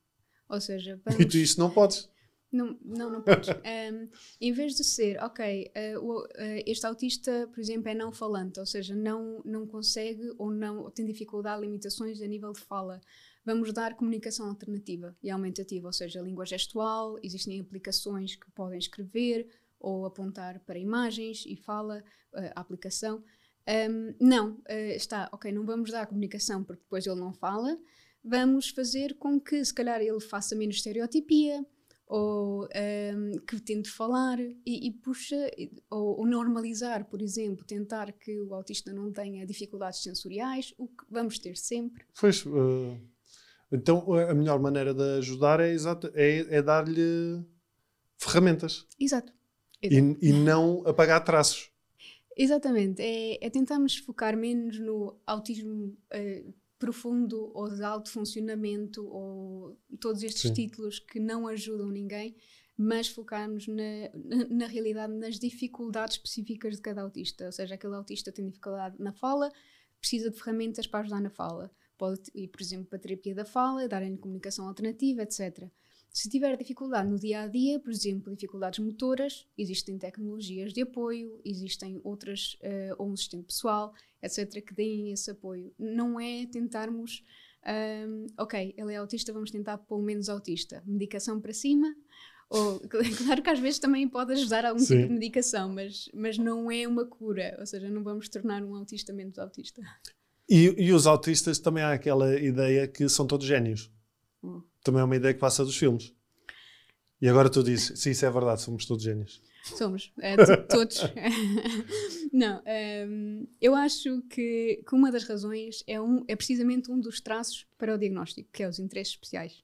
Ou seja, vamos... E tu isso não podes. Não, não, não podes. um, em vez de ser, ok, uh, o, uh, este autista, por exemplo, é não falante, ou seja, não, não consegue ou não ou tem dificuldade, limitações a nível de fala vamos dar comunicação alternativa e aumentativa, ou seja, língua gestual, existem aplicações que podem escrever ou apontar para imagens e fala, uh, a aplicação. Um, não, uh, está, ok, não vamos dar comunicação porque depois ele não fala, vamos fazer com que se calhar ele faça menos estereotipia ou um, que tente falar e, e puxa, ou, ou, normalizar, por exemplo, tentar que o autista não tenha dificuldades sensoriais, o que vamos ter sempre. Pois, uh, então a melhor maneira de ajudar é, é, é dar-lhe ferramentas. Exato. E, e, não apagar traços. Exatamente. É, é tentarmos focar menos no autismo uh, profundo ou de alto funcionamento ou todos estes Sim. títulos que não ajudam ninguém, mas focarmos na, na, na, realidade, nas dificuldades específicas de cada autista. Ou seja, aquele autista tem dificuldade na fala, precisa de ferramentas para ajudar na fala pode ir, por exemplo, para a terapia da fala, darem-lhe comunicação alternativa, etc. Se tiver dificuldade no dia a dia, por exemplo, dificuldades motoras, existem tecnologias de apoio, existem outras, uh, ou um assistente pessoal, etc., que deem esse apoio. Não é tentarmos, um, ok, ele é autista, vamos tentar pelo menos autista. Medicação para cima, ou, claro que às vezes também pode ajudar algum Sim. tipo de medicação, mas, mas não é uma cura, ou seja, não vamos tornar um autista menos autista. E, e os autistas também há aquela ideia que são todos génios. Hum. Também é uma ideia que passa dos filmes. E agora tu dizes, se isso é verdade, somos todos génios. Somos, é, todos. Não, um, ehm, eu acho que, que, uma das razões é, um, é precisamente um dos traços para o diagnóstico, que é os interesses especiais.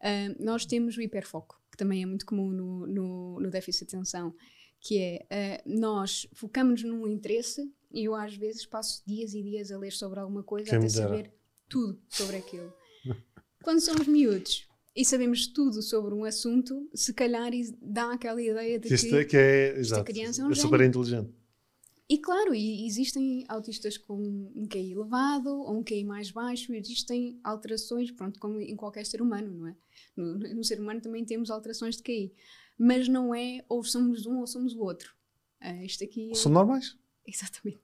Uh, nós temos o hiperfoco, que também é muito comum no, no, no déficit de atenção, que é uh, nós focamos num interesse e eu às vezes passo dias e dias a ler sobre alguma coisa Quem até saber tudo sobre aquilo. Quando somos miúdos, e sabemos tudo sobre um assunto, se calhar dá aquela ideia de que, que é, esta criança é, um é super inteligente. E claro, e existem autistas com um QI elevado ou um QI mais baixo, existem alterações, pronto, como em qualquer ser humano, não é? No, no ser humano também temos alterações de QI, mas não é ou somos um ou somos o outro. Uh, isto aqui é... São normais? Exatamente.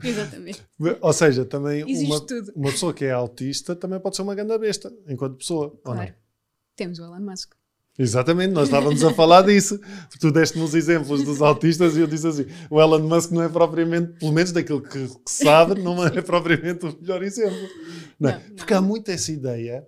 Exatamente. ou seja, também uma, uma, pessoa que é autista também pode ser uma grande besta, enquanto pessoa, claro. Temos o Elon Musk. Exatamente, nós estávamos a falar disso. Tu deste-me os exemplos dos autistas e eu disse assim: o Elon Musk não é propriamente, pelo menos daquilo que, que sabe, não é propriamente o melhor exemplo. Não, é? não, Porque há muito essa ideia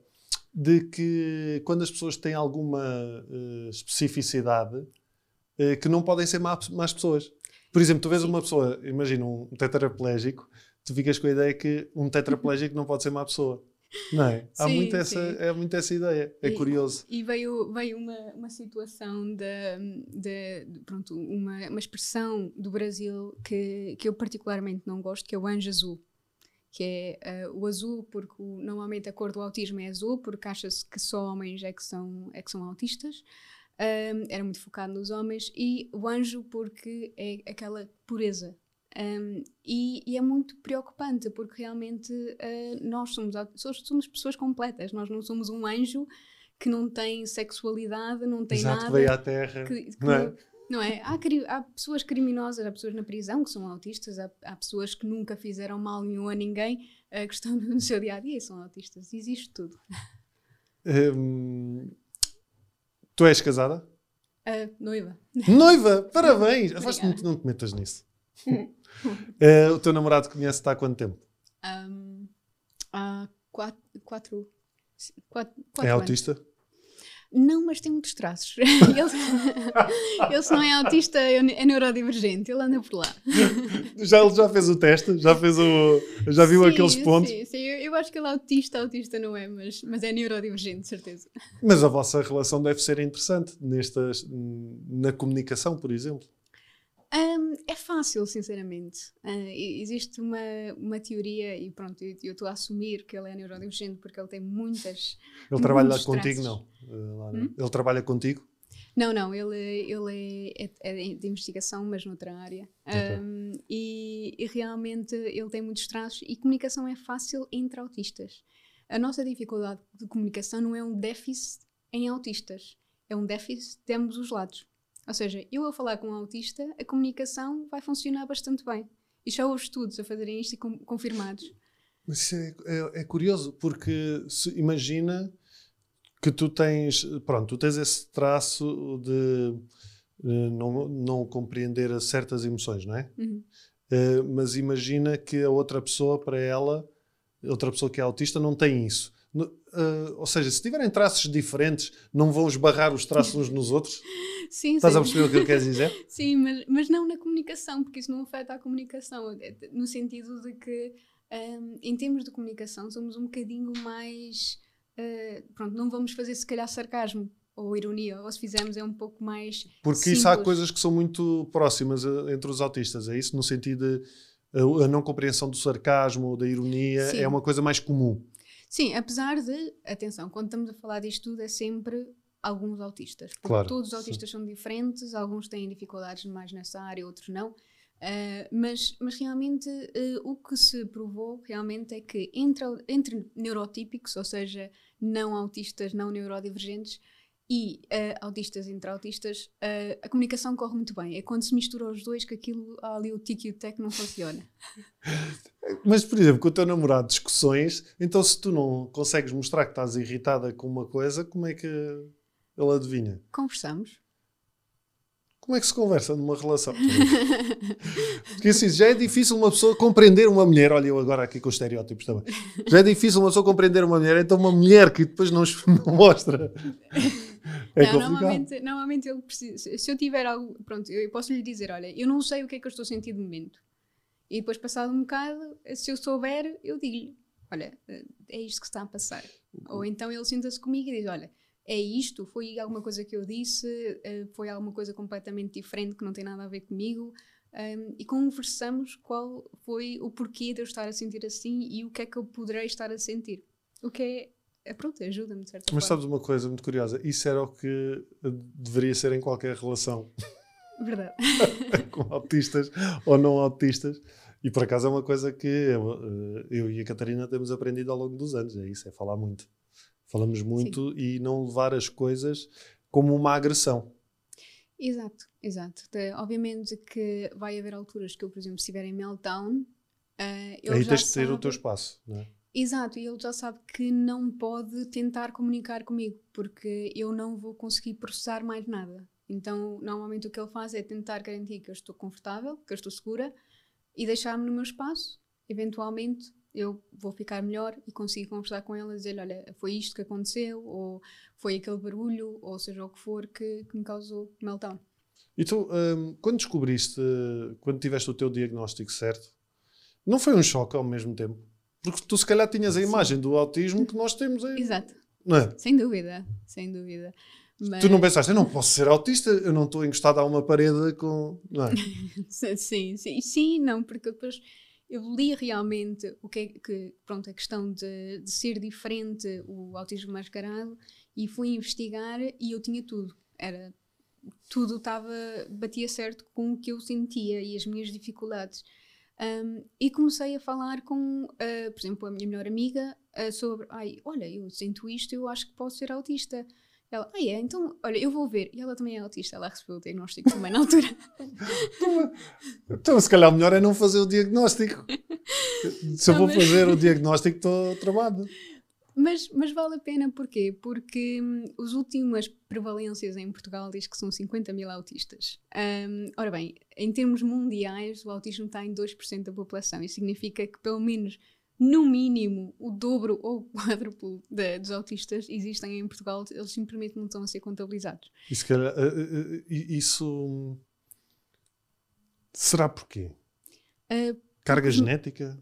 de que quando as pessoas têm alguma uh, especificidade, uh, que não podem ser más, más pessoas. Por exemplo, tu vês Sim. uma pessoa, imagina um tetraplégico, tu ficas com a ideia que um tetraplégico não pode ser má pessoa. Não é? Há sim, muito essa, é muito essa ideia. É e, curioso. E veio, veio uma, uma situação de, de, de, pronto, uma, uma expressão do Brasil que, que eu particularmente não gosto, que é o anjo azul. Que é uh, o azul, porque o, normalmente a cor do autismo é azul, porque acha-se que só homens é que são, é que são autistas. Um, era muito focado nos homens. E o anjo, porque é aquela pureza um, e, e, é muito preocupante porque realmente uh, nós somos, somos pessoas completas, nós não somos um anjo que não tem sexualidade, não tem Exato, nada. que veio à Terra. Que, que, não é? Não é? Há, há, pessoas criminosas, há pessoas na prisão que são autistas, há, há pessoas que nunca fizeram mal nenhum a ninguém, uh, que estão no seu dia a dia e são autistas. Existe tudo. Um, tu és casada? Uh, noiva. Noiva! Parabéns! Afaste muito, não te metas nisso. uh, o teu namorado conhece-te há quanto tempo? Um, há quatro, quatro, quatro, quatro É autista? Não, mas tem muitos traços. ele, ele, se não é autista, é, é neurodivergente. Ele anda por lá. já, ele já fez o teste? Já fez o. Já viu sim, aqueles pontos? Sim, sim. Eu, eu, acho que ele é autista, autista não é, mas, mas é neurodivergente, certeza. Mas a vossa relação deve ser interessante nestas, na comunicação, por exemplo. Um, é fácil, sinceramente. Uh, existe uma, uma teoria, e pronto, eu estou a assumir que ele é neurodivergente porque ele tem muitas. Ele trabalha lá contigo, não? Uh, hum? Ele trabalha contigo? Não, não, ele, ele é, é, é de investigação, mas noutra área. Okay. Um, e, e, realmente ele tem muitos traços e comunicação é fácil entre autistas. A nossa dificuldade de comunicação não é um déficit em autistas, é um déficit de ambos os lados. Ou seja, eu a falar com um autista, a comunicação vai funcionar bastante bem. E já houve estudos a fazerem isto e com, confirmados. Mas isso é, é, é curioso, porque imagina que tu tens, pronto, tu tens esse traço de uh, não, não compreender certas emoções, não é? Uhum. Uh, mas imagina que a outra pessoa, para ela, outra pessoa que é autista, não tem isso. Uh, ou seja, se tiverem traços diferentes, não vão esbarrar os traços uns nos outros? Sim, Estás sim. a perceber o que eu quero dizer? sim, mas, mas não na comunicação, porque isso não afeta a comunicação. É, no sentido de que, um, em termos de comunicação, somos um bocadinho mais. Uh, pronto, não vamos fazer se calhar sarcasmo ou ironia, ou se fizermos é um pouco mais. Porque simples. isso há coisas que são muito próximas eh, entre os autistas, é isso? No sentido de a não compreensão do sarcasmo ou da ironia sim. é uma coisa mais comum. Sim, apesar de, atenção, quando estamos a falar disto tudo, é sempre alguns autistas. Porque claro, todos os autistas sim. são diferentes, alguns têm dificuldades mais nessa área, outros não. Uh, mas, mas realmente uh, o que se provou realmente é que entre, entre neurotípicos, ou seja, não autistas, não neurodivergentes, e uh, autistas entre autistas, a comunicação corre muito bem. É quando se mistura os dois que aquilo ali o tic e o tec não funciona. Mas, por exemplo, com o teu namorado, discussões, então se tu não consegues mostrar que estás irritada com uma coisa, como é que ele adivinha? Conversamos. Como é que se conversa numa relação? Porque assim, já é difícil uma pessoa compreender uma mulher. Olha, eu agora aqui com os estereótipos também. Já é difícil uma pessoa compreender uma mulher, então uma mulher que depois não, não mostra. É não, normalmente, normalmente ele precisa. Se eu tiver algo. Pronto, eu posso lhe dizer: olha, eu não sei o que é que eu estou a sentir de momento. E depois, passado um bocado, se eu souber, eu digo-lhe: olha, é isto que está a passar. Ou então ele senta-se comigo e diz: olha é isto, foi alguma coisa que eu disse, eh, foi alguma coisa completamente diferente que não tem nada a ver comigo. Um, e conversamos qual foi o porquê de eu estar a sentir assim e o que é que eu poderei estar a sentir. O que é, é pronto, ajuda-me de certa Mas sabes uma coisa muito curiosa? Isso era o que deveria ser em qualquer relação. Verdade. Com autistas ou não autistas. E por acaso é uma coisa que eu, eh, eu e a Catarina temos aprendido ao longo dos anos. É isso, é falar muito. Falamos muito Sim. e não levar as coisas como uma agressão. Exato, exato. obviamente que vai haver alturas que eu, por exemplo, se estiver em meltdown, uh, Aí tens de ter o teu espaço, não é? Exato, e ele já sabe que não pode tentar comunicar comigo, porque eu não vou conseguir processar mais nada. Então, normalmente o que ele faz é tentar garantir que eu estou confortável, que eu estou segura e deixar-me no meu espaço. Eventualmente, eu vou ficar melhor e consigo conversar com ela e dizer olha, foi isto que aconteceu, ou foi aquele barulho, ou seja o que for, que, que me causou meltdown. E tu, um, quando descobriste, quando tiveste o teu diagnóstico certo, não foi um choque ao mesmo tempo? Porque tu se calhar tinhas a imagem do autismo que nós temos aí. Exato. Não é? Sem dúvida, sem dúvida. Mas... Tu não pensaste, eu não posso ser autista, eu não estou encostado a uma parede com. Não é? sim, sim, sim, não, porque depois eu li realmente o que é que, pronto, a questão de, de ser diferente, o autismo mascarado, e fui investigar e eu tinha tudo. Era tudo estava batia certo com o que eu sentia e as minhas dificuldades. Um, e comecei a falar com, uh, por exemplo, a minha melhor amiga uh, sobre, ai, olha, eu sinto isto, eu acho que posso ser autista. Ela, ah, é? Então, olha, eu vou ver. E ela também é autista, ela recebeu o diagnóstico também na altura. então, se calhar, melhor é não fazer o diagnóstico. Se eu vou fazer o diagnóstico, estou tramado. Mas, mas vale a pena porquê? Porque hum, as últimas prevalências em Portugal diz que são 50 mil autistas. Um, ora bem, em termos mundiais, o autismo está em 2% da população. Isso significa que pelo menos no mínimo, o dobro ou o quádruplo dos autistas existem em Portugal, eles simplesmente não estão a ser contabilizados. Isso, calhar, uh, uh, isso será porquê? Uh, Carga genética?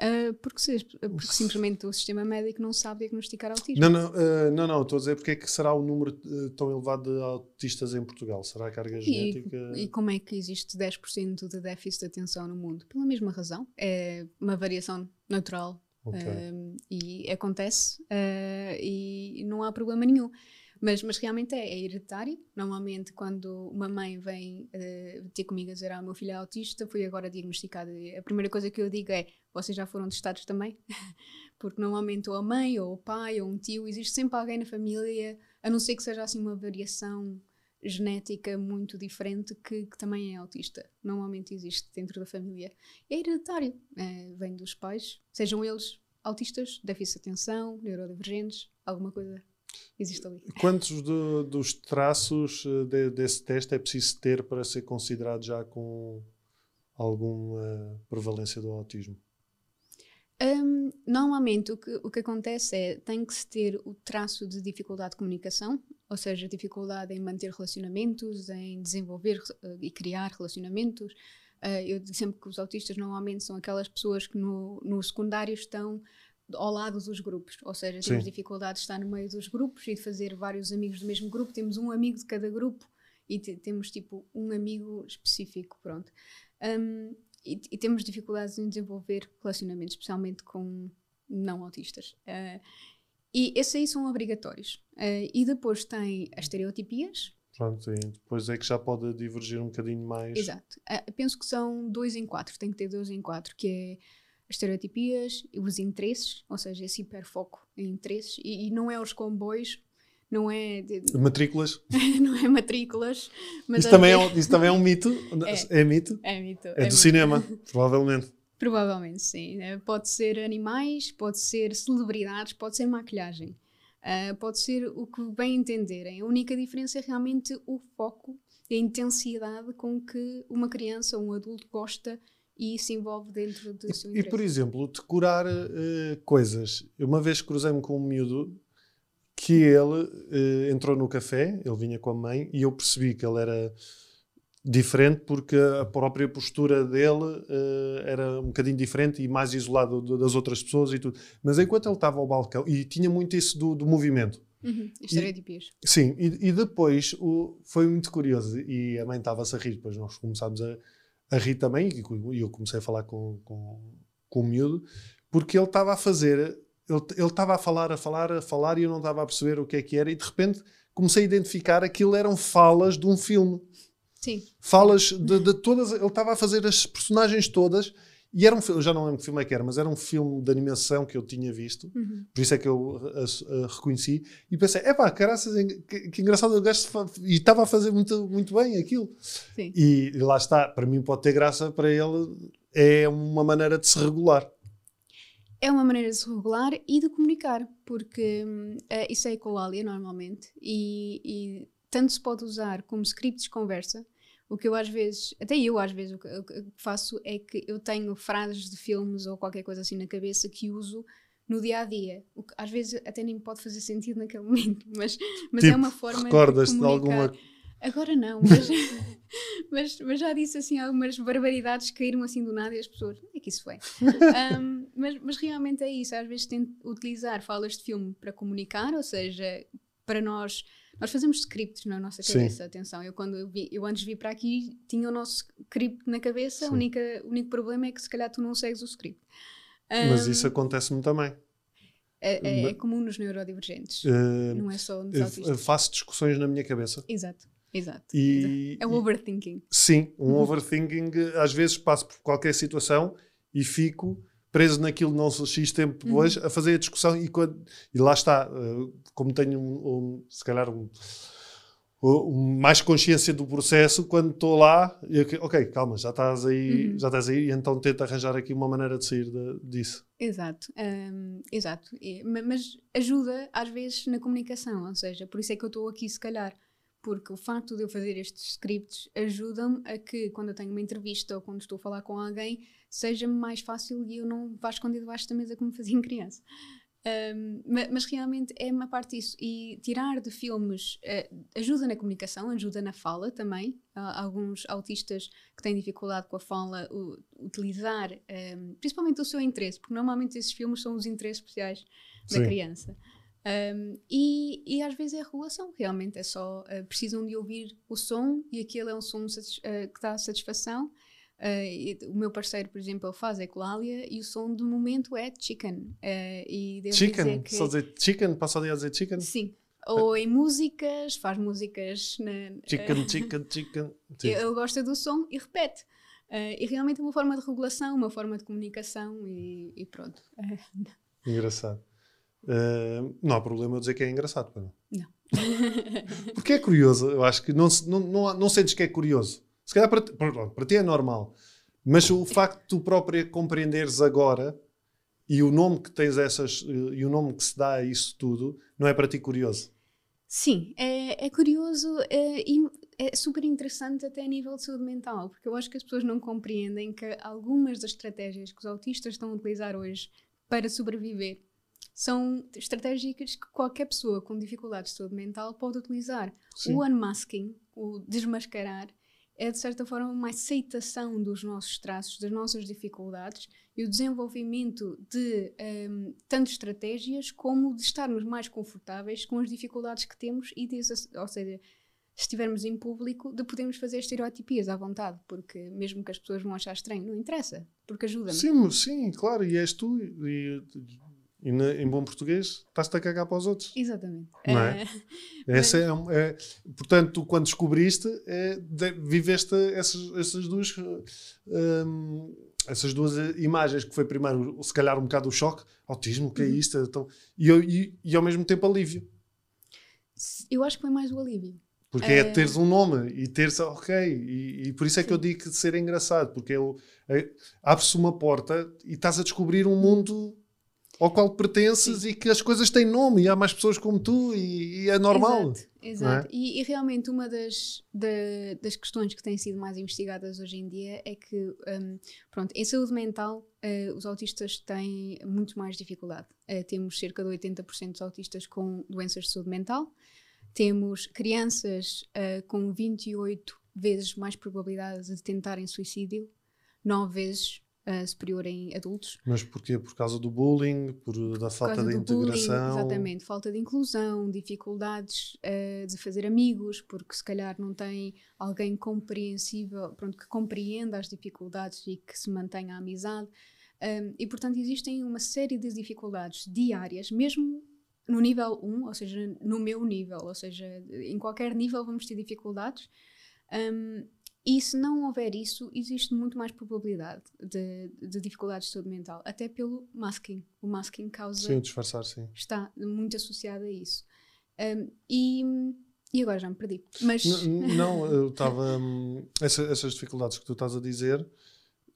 Uh, porque, se, porque simplesmente o sistema médico não sabe diagnosticar autismo. Não, não, uh, não, não, estou a dizer porque é que será o número uh, tão elevado de autistas em Portugal? Será a carga genética? E, e como é que existe 10% de déficit de atenção no mundo? Pela mesma razão. É uma variação natural okay. e acontece e não há problema nenhum. Mas, mas realmente é, é hereditário. Normalmente, quando uma mãe vem uh, ter comigo a dizer: Ah, meu filho é autista, foi agora diagnosticado. A primeira coisa que eu digo é: Vocês já foram testados também? Porque normalmente, ou a mãe, ou o pai, ou um tio, existe sempre alguém na família, a não ser que seja assim uma variação genética muito diferente que, que também é autista. Normalmente existe dentro da família. É hereditário, é, vem dos pais, sejam eles autistas, déficit de atenção, neurodivergentes, alguma coisa existe ali. Quantos dos traços eh, de, desse teste é preciso ter para ser considerado já com alguma prevalência do autismo? Um, normalmente o que, o que acontece é tem que se ter o traço de dificuldade de comunicação, ou seja, dificuldade em manter relacionamentos, em desenvolver uh, e criar relacionamentos. Uh, eu digo sempre que os autistas normalmente são aquelas pessoas que no, no secundário estão ao lado dos grupos, ou seja, temos Sim. dificuldade de estar no meio dos grupos e de fazer vários amigos do mesmo grupo, temos um amigo de cada grupo e temos tipo um amigo específico, pronto. Um, e, e, temos dificuldades em desenvolver relacionamentos, especialmente com não autistas. Uh, e esses aí são obrigatórios. Uh, e depois tem as estereotipias. Pronto, e depois é que já pode divergir um bocadinho mais. Exato. Uh, penso que são dois em quatro, tem que ter dois em quatro, que é as estereotipias, os interesses, ou seja, esse hiperfoco em interesses, e, e não é os comboios, não é. De, matrículas? não é matrículas. Mas isso, também é, um, isso também é um mito? É, é mito? É mito. É, é do mito. cinema, provavelmente. Provavelmente, sim. É, pode ser animais, pode ser celebridades, pode ser maquilhagem. Uh, pode ser o que bem entenderem. A única diferença é realmente o foco a intensidade com que uma criança ou um adulto gosta e se envolve dentro do seu interesse. E, por exemplo, decorar uh, coisas. Uma vez cruzei-me com um miúdo que ele uh, entrou no café, ele vinha com a mãe, e eu percebi que ele era diferente porque a própria postura dele uh, era um bocadinho diferente e mais isolado das outras pessoas e tudo. Mas enquanto ele estava ao balcão, e tinha muito isso do, do movimento. Uhum, estereotipias. Sim, e, e depois o, foi muito curioso e a mãe estava-se a rir, depois nós começámos a, a rir também e eu comecei a falar com, com, com o miúdo porque ele estava a fazer, ele estava a falar, a falar, a falar e eu não estava a perceber o que é que era e de repente comecei a identificar aquilo eram falas de um filme. Sim. Falas de, de todas. Ele estava a fazer as personagens todas. E era um eu já não lembro que filme é que era, mas era um filme de animação que eu tinha visto, uhum. por isso é que eu a, a, a reconheci. E pensei, é pá, caraças, que, que engraçado o gajo e estava a fazer muito, muito bem aquilo. Sim. E, e lá está, para mim pode ter graça, para ele é uma maneira de se regular. É uma maneira de se regular e de comunicar, porque uh, isso é ecolalia normalmente, e, e tanto se pode usar como scripts de conversa. O que eu às vezes, até eu às vezes, o que, o que faço é que eu tenho frases de filmes ou qualquer coisa assim na cabeça que uso no dia a dia. O que às vezes até nem pode fazer sentido naquele momento, mas, mas é tipo, é uma forma recordas de, de alguma. Agora não, mas, mas, mas, já disse assim algumas barbaridades que caíram assim do nada e as pessoas, é que isso foi? um, mas, mas realmente é isso, às vezes tento utilizar falas de filme para comunicar, ou seja, para nós nós fazemos scripts na nossa cabeça, Sim. atenção. Eu, quando eu, vi, eu antes vi para aqui, tinha o nosso script na cabeça, o único, problema é que se calhar tu não segues o script. Mas um, isso acontece-me também. É, é, é, comum nos neurodivergentes, uh, não é só nos autistas. Faço discussões na minha cabeça. Exato. Exato. E, é o overthinking. Sim, um uhum. overthinking. Às vezes passo por qualquer situação e fico preso naquilo não X tempo depois uhum. a fazer a discussão e, quando, e lá está, uh, como tenho um, um, se calhar um, um, mais consciência do processo, quando estou lá, eu, ok, calma, já estás aí, uhum. já estás aí, e então tento arranjar aqui uma maneira de sair de, disso. Exato, um, exato. Mas ajuda às vezes na comunicação, ou seja, por isso é que eu estou aqui se calhar porque o facto de eu fazer estes scripts ajuda-me a que, quando eu tenho uma entrevista ou quando estou a falar com alguém, seja-me mais fácil e eu não vá escondido debaixo da mesa como fazia em criança. Um, mas, realmente é uma parte disso. E tirar de filmes uh, ajuda na comunicação, ajuda na fala também. Há alguns autistas que têm dificuldade com a fala, o, utilizar um, principalmente o seu interesse, porque normalmente esses filmes são os interesses especiais da Sim. criança. Um, e, e, às vezes é a regulação, realmente é só uh, precisam de ouvir o som e aquele é um som uh, que dá satisfação. Uh, o meu parceiro, por exemplo, ele faz ecolalia e o som do momento é chicken. e chicken? Dizer que... Só dizer chicken? Passa dia a dizer chicken? Sim. Ou em músicas, faz músicas. Na, chicken, chicken, chicken. Ele gosta do som e repete. e realmente é uma forma de regulação, uma forma de comunicação e, e pronto. Engraçado. Uh, não há problema eu dizer que é engraçado. Não. não. Porque é curioso, eu acho que não, não, não, não sentes que é curioso. Se calhar para ti, para ti é normal. Mas o facto de tu própria compreenderes agora e o nome que tens essas e o nome que se dá a isso tudo não é para ti curioso? Sim, é, é curioso é, e é super interessante até a nível de saúde mental, porque eu acho que as pessoas não compreendem que algumas das estratégias que os autistas estão a utilizar hoje para sobreviver são estratégicas que qualquer pessoa com dificuldades de saúde mental pode utilizar. Sim. O unmasking, o desmascarar, é de certa forma uma aceitação dos nossos traços, das nossas dificuldades e o desenvolvimento de um, tanto estratégias como de estarmos mais confortáveis com as dificuldades que temos e, de, ou seja, se estivermos em público, de podermos fazer estereotipias à vontade, porque mesmo que as pessoas vão achar estranho, não interessa, porque ajuda-me. Sim, sim, claro, e és tu, e e na, em bom português, estás-te a cagar para os outros. Exatamente. Não é? é Essa é, é, portanto, tu, quando descobriste, é, de, viveste essas, essas duas. Um, essas duas imagens que foi primeiro, se calhar, um bocado o choque, autismo, o que é uhum. isto? Então, e, e, e, ao mesmo tempo alívio. Eu acho que foi mais o alívio. Porque é, é teres um nome e teres, ok, e, e por isso é Sim. que eu digo que ser engraçado, porque é, abre-se uma porta e estás a descobrir um mundo ao qual pertences Sim. e que as coisas têm nome e há mais pessoas como tu e, e é normal. Exato, exato. É? E, e, realmente uma das, da, das questões que têm sido mais investigadas hoje em dia é que, um, pronto, em saúde mental uh, os autistas têm muito mais dificuldade. Uh, temos cerca de 80% dos autistas com doenças de saúde mental, temos crianças uh, com 28 vezes mais probabilidades de tentarem suicídio, 9 vezes uh, superior em adultos. Mas porquê? Por causa do bullying, por, da falta de integração? Bullying, exatamente, falta de inclusão, dificuldades uh, de fazer amigos, porque se calhar não tem alguém compreensível, pronto, que compreenda as dificuldades e que se mantenha a amizade. Um, e portanto existem uma série de dificuldades diárias, mesmo no nível 1, ou seja, no meu nível, ou seja, em qualquer nível vamos ter dificuldades. Um, e se não houver isso, existe muito mais probabilidade de, de dificuldades de saúde mental, até pelo masking. O masking causa. Sim, disfarçar, sim. Está muito associado a isso. Um, e, e agora já me perdi. Mas... não, eu estava. Hum, essa, essas dificuldades que tu estás a dizer,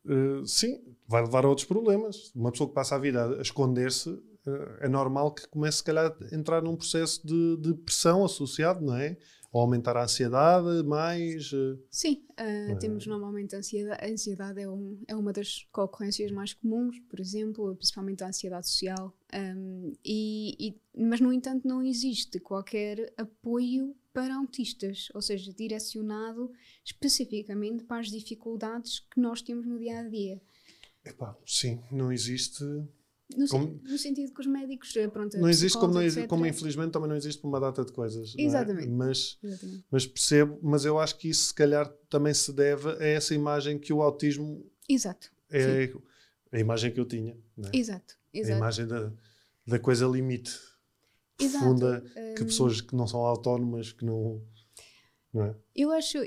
uh, sim, vai levar a outros problemas. Uma pessoa que passa a vida a esconder-se, uh, é normal que comece, se calhar, a entrar num processo de, de pressão associado, não é? Ou aumentar a ansiedade mais? Eh, Sim, uh, temos normalmente a ansiedade. A ansiedade é, um, é uma das ocorrências mais comuns, por exemplo, principalmente a ansiedade social. Um, e, e, mas, no entanto, não existe qualquer apoio para autistas, ou seja, direcionado especificamente para as dificuldades que nós temos no dia a dia. Epá, sim, não existe no, como, no, sentido que os médicos. Eh, pronto, não existe como, não como infelizmente também não existe uma data de coisas. É? Exatamente. É? Mas, Exatamente. mas percebo, mas eu acho que isso se calhar também se deve a essa imagem que o autismo Exato. é Sim. a imagem que eu tinha. É? Exato. Exato. A imagem da, da coisa limite. Profunda, Exato. que pessoas que não são autónomas, que não é? Eu acho,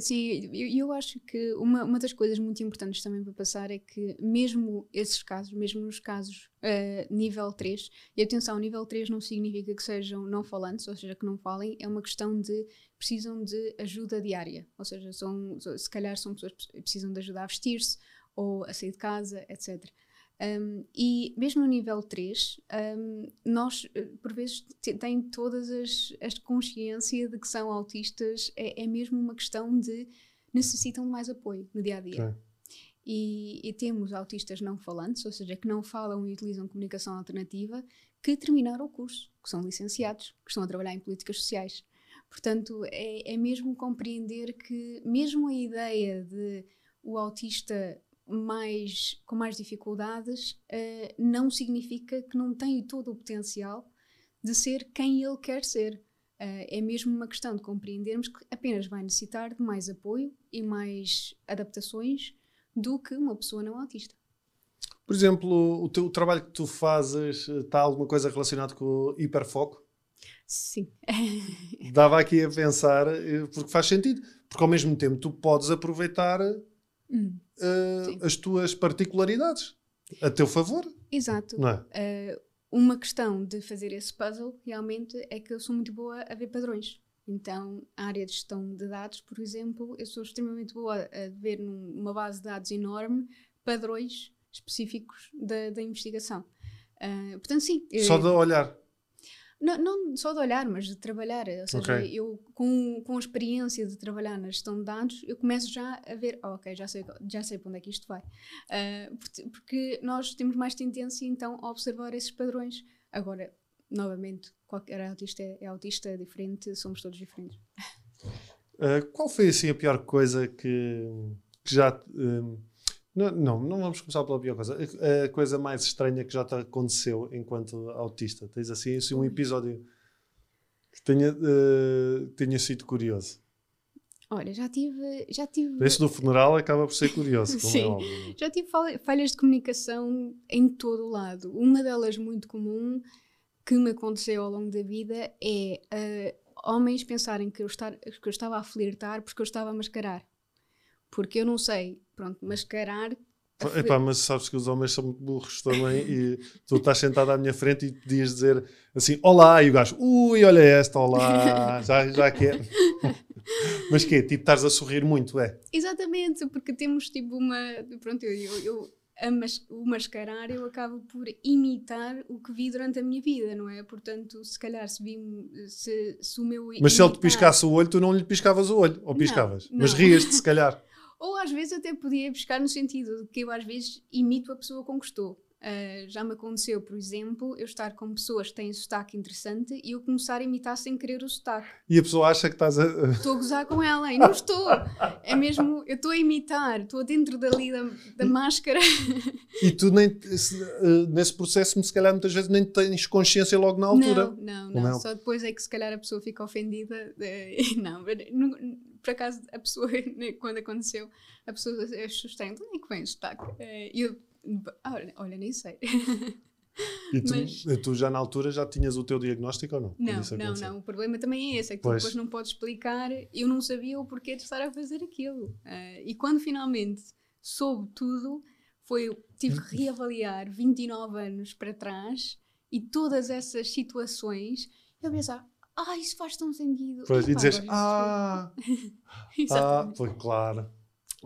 sim, eu, acho que uma, uma das coisas muito importantes também para passar é que mesmo esses casos, mesmo nos casos uh, nível 3, e atenção, nível 3 não significa que sejam não falantes, ou seja, que não falem, é uma questão de precisam de ajuda diária, ou seja, são, se calhar são pessoas que precisam de ajuda a vestir-se ou a sair de casa, etc. Um, e mesmo no nível 3, um, nós, eh, por vezes, têm todas as, as consciência de que são autistas, é, é, mesmo uma questão de necessitam de mais apoio no dia a dia. E, e, temos autistas não falantes, ou seja, que não falam e utilizam comunicação alternativa, que terminaram o curso, que são licenciados, que estão a trabalhar em políticas sociais. Portanto, é, é mesmo compreender que, mesmo a ideia de o autista mais, com mais dificuldades, uh, não significa que não tem todo o potencial de ser quem ele quer ser. Uh, é mesmo uma questão de compreendermos que apenas vai necessitar de mais apoio e mais adaptações do que uma pessoa não autista. Por exemplo, o teu o trabalho que tu fazes está eh, alguma coisa relacionada com o hiperfoco? Sim. Dava aqui a pensar, porque faz sentido, porque ao mesmo tempo tu podes aproveitar hum uh, as tuas particularidades a teu favor. Exato. É? Uh, uma questão de fazer esse puzzle realmente é que eu sou muito boa a ver padrões. Então, a área de gestão de dados, por exemplo, eu sou extremamente boa a ver numa base de dados enorme padrões específicos da, da investigação. Uh, portanto, sim. Só de olhar. Não, não só de olhar, mas de trabalhar. Ou seja, okay. eu com, com a experiência de trabalhar na gestão de dados, eu começo já a ver, oh, ok, já sei, já sei para onde é que isto vai. Uh, porque nós temos mais tendência então a observar esses padrões. Agora, novamente, qualquer autista é, é autista, é diferente, somos todos diferentes. Uh, qual foi assim a pior coisa que, que já. Uh, não, não, não vamos começar pela pior coisa. A, coisa mais estranha que já te aconteceu enquanto autista. Tens assim, assim um episódio que tenha, uh, tenha sido curioso. Olha, já tive. Já tive... Esse do funeral acaba por ser curioso, é Sim. é. Já tive falhas de comunicação em todo o lado. Uma delas muito comum que me aconteceu ao longo da vida é uh, homens pensarem que eu, estar, que eu estava a flirtar porque eu estava a mascarar. Porque eu não sei pronto, mascarar. Epá, mas sabes que os homens são muito burros também e tu estás sentado à minha frente e podias dizer assim, olá, e o gajo, ui, olha esta, olá, já, já que é. mas que Tipo, estás a sorrir muito, é? Exatamente, porque temos tipo uma. Pronto, eu, eu, eu mas, o mascarar eu acabo por imitar o que vi durante a minha vida, não é? Portanto, se calhar se vi se, se o meu. Mas imitar... se ele te piscasse o olho, tu não lhe piscavas o olho, ou piscavas? Não, não. Mas rias-te, se calhar. ou às vezes até podia piscar no sentido de que eu às vezes imito a pessoa com que estou. Uh, já me aconteceu, por exemplo, eu estar com pessoas que têm sotaque interessante e eu começar a imitar sem querer o sotaque. E a pessoa acha que estás a. Estou a gozar com ela e não estou. É mesmo, eu estou a imitar, estou dentro dali da, da máscara. E tu nem, eh, nesse processo, se calhar muitas vezes nem tens consciência logo na altura. Não, não, não. não. Só depois é que se calhar a pessoa fica ofendida. Não, por acaso a pessoa, quando aconteceu, a pessoa assustou, onde é que vem sotaque? Eh, e eu Olha, olha nem sei. E tu, Mas, tu, já na altura já tinhas o teu diagnóstico ou não? Não, não, não. O problema também é esse, é que tu depois não podes explicar. Eu não sabia o porquê de estar a fazer aquilo. Uh, e quando finalmente soube tudo, foi tive que reavaliar 29 anos para trás e todas essas situações. Eu pensava, ah, isso faz tão sentido. Pois, e, dizes, ah, ah, foi claro.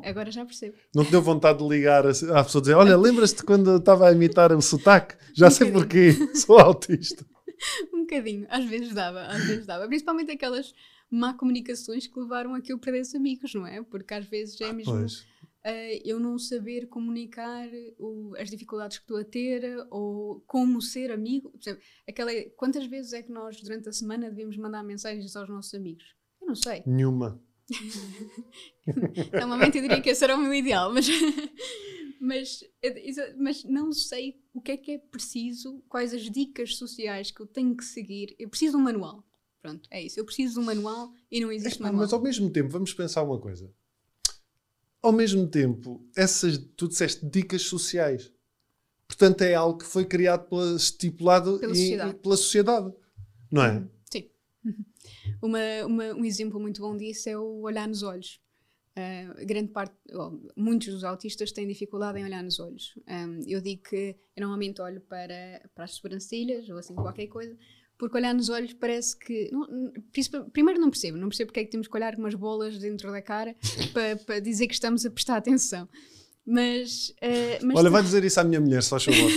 Agora já percebo. Não te deu vontade de ligar à pessoa e dizer: Olha, lembras-te quando estava a imitar o sotaque? Já um sei porquê, sou autista. um bocadinho, às vezes dava, às vezes dava. Principalmente aquelas má comunicações que levaram a que eu perdesse amigos, não é? Porque às vezes é mesmo uh, eu não saber comunicar o, as dificuldades que estou a ter ou como ser amigo. Por exemplo, aquela, quantas vezes é que nós durante a semana devemos mandar mensagens aos nossos amigos? Eu não sei. Nenhuma. Normalmente eu diria que esse era o meu ideal, mas, mas, mas não sei o que é que é preciso, quais as dicas sociais que eu tenho que seguir. Eu preciso de um manual. Pronto, é isso. Eu preciso de um manual e não existe é, manual. Mas ao mesmo tempo, vamos pensar uma coisa. Ao mesmo tempo, essas, tu disseste dicas sociais. Portanto, é algo que foi criado pela, estipulado pela, e, sociedade. pela sociedade. Não é? Uhum. Uma, uma, um exemplo muito bom disso é o olhar nos olhos. Uh, grande parte, muitos dos autistas têm dificuldade em olhar nos olhos. Um, eu digo que eu normalmente olho para, para as sobrancelhas ou assim qualquer coisa, porque olhar nos olhos parece que. Não, primeiro, não percebo, não percebo porque é que temos que olhar com umas bolas dentro da cara para, para dizer que estamos a prestar atenção. Mas. Uh, mas Olha, vai dizer isso à minha mulher, só favor.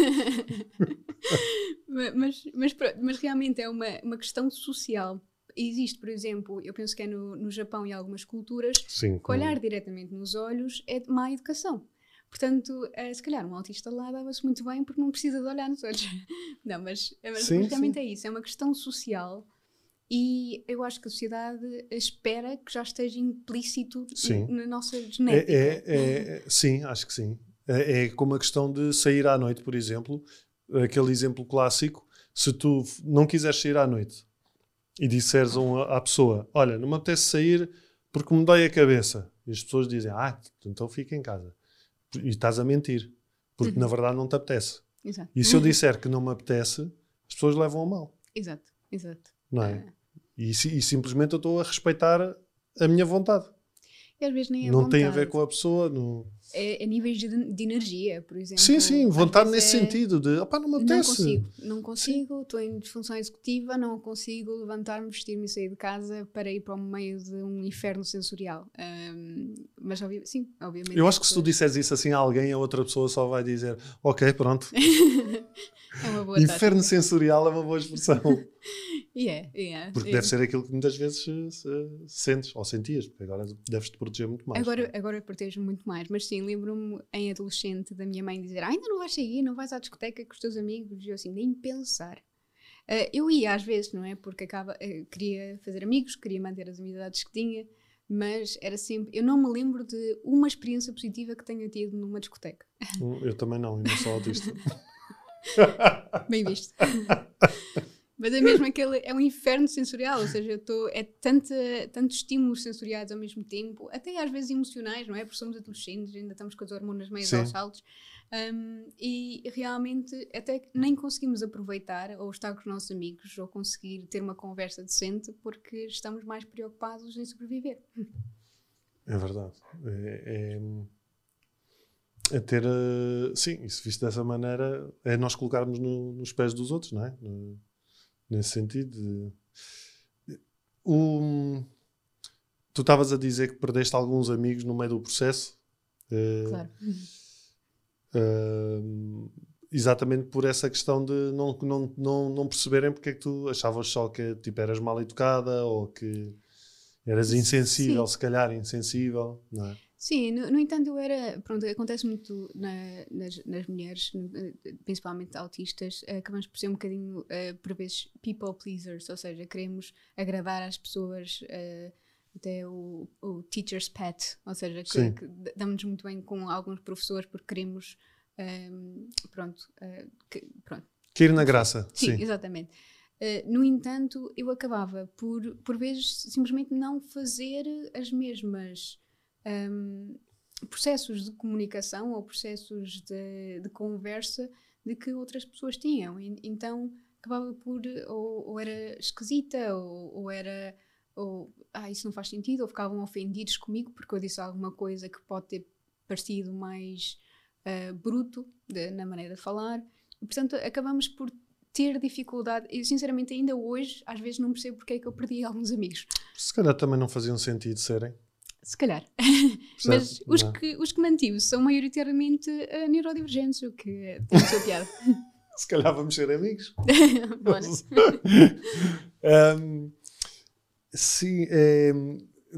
mas, mas, mas, realmente é uma, uma questão social existe, por exemplo, eu penso que é no, no Japão e algumas culturas, Sim, que olhar diretamente nos olhos é má educação. Portanto, uh, se calhar um autista lá dava-se muito bem porque não precisa de olhar nos olhos. não, mas, mas sim, realmente sim. é isso, é uma questão social e eu acho que a sociedade espera que já esteja implícito sim. na nossa genética. É, é, é, sim, acho que sim. É, é como a questão de sair à noite, por exemplo, aquele exemplo clássico. Se tu não quiseres sair à noite, e disseres à pessoa: Olha, não me apetece sair porque me dói a cabeça. E as pessoas dizem: Ah, então fica em casa. E estás a mentir, porque uhum. na verdade não te apetece. Exato. E se eu disser que não me apetece, as pessoas levam a mal. Exato, exato. Não é? Uh... E, e, simplesmente eu estou a respeitar a minha vontade. E às vezes nem é Não vontade. tem a ver com a pessoa. É, a níveis de, de, energia, por exemplo. Sim, sim, vontade nesse é, sentido de opá, não me apetece. Não consigo, não consigo, estou em disfunção executiva, não consigo levantar-me, vestir-me e sair de casa para ir para o meio de um inferno sensorial. Um, mas obvi sim, obviamente. Eu acho que se tu disseres isso assim a alguém, a outra pessoa só vai dizer ok, pronto. é uma boa Inferno sensorial é uma boa expressão. Yeah, yeah, porque yeah. deve ser aquilo que muitas vezes sentes ou sentias, porque agora deves-te proteger muito mais. Agora, agora protejo muito mais, mas sim, lembro-me em adolescente da minha mãe dizer: ah, ainda não vais sair, não vais à discoteca com os teus amigos. E eu assim, nem pensar. Uh, eu ia às vezes, não é? Porque acaba, uh, queria fazer amigos, queria manter as amizades que tinha, mas era sempre. Eu não me lembro de uma experiência positiva que tenha tido numa discoteca. Hum, eu também não, e não sou autista. Bem visto. Mas é mesmo aquele, é um inferno sensorial, ou seja, eu tô, é tanta, tantos estímulos sensoriais ao mesmo tempo, até às vezes emocionais, não é? Porque somos adolescentes, ainda estamos com as hormonas meio aos saltos, um, e realmente até nem conseguimos aproveitar ou estar com os nossos amigos ou conseguir ter uma conversa decente porque estamos mais preocupados em sobreviver. É verdade. É, é, é ter. Uh, sim, isso visto dessa maneira, é nós colocarmos no, nos pés dos outros, não é? No, nesse sentido. De... O... Tu estavas a dizer que perdeste alguns amigos no meio do processo. Eh, claro. Uh, exatamente por essa questão de não, não, não, não perceberem porque é que tu achavas só que tipo, eras mal educada ou que eras insensível, Sim. se calhar insensível, não é? Sim, no, no, entanto, eu era. Pronto, acontece muito na, nas, nas, mulheres, principalmente autistas, acabamos por ser um bocadinho, uh, por vezes, people pleasers, ou seja, queremos agradar às pessoas, uh, até o, o teacher's pet, ou seja, que, que damos muito bem com alguns professores porque queremos. Um, pronto, uh, que, pronto. Querer na graça. Sim, sim. exatamente. no entanto, eu acabava por, por vezes, simplesmente não fazer as mesmas um, processos de comunicação ou processos de, de, conversa de que outras pessoas tinham. E, então acabava por ou, ou era esquisita ou, ou, era ou ah, isso não faz sentido ou ficavam ofendidos comigo porque eu disse alguma coisa que pode ter parecido mais uh, bruto de, na maneira de falar. E, portanto, acabamos por ter dificuldade. E sinceramente, ainda hoje, às vezes não percebo porque é que eu perdi alguns amigos. Se calhar também não faziam sentido serem. Se calhar. Mas os que, os que mantive são maioritariamente uh, neurodivergentes, o que tem a sua piada. Se calhar vamos ser amigos. um, sim, é,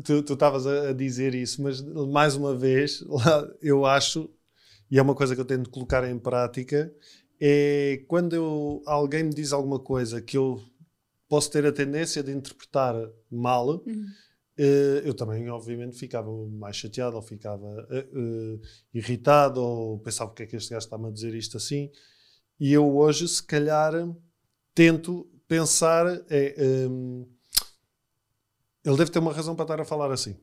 tu estavas a dizer isso, mas mais uma vez, lá, eu acho, e é uma coisa que eu tento colocar em prática, é quando eu, alguém me diz alguma coisa que eu posso ter a tendência de interpretar mal. Uhum Uh, eu também, obviamente, ficava mais chateado, ou ficava uh, uh, irritado, ou pensava porque é que este gajo está-me a dizer isto assim. E eu hoje, se calhar, tento pensar: é, ehm, ele deve ter uma razão para estar a falar assim.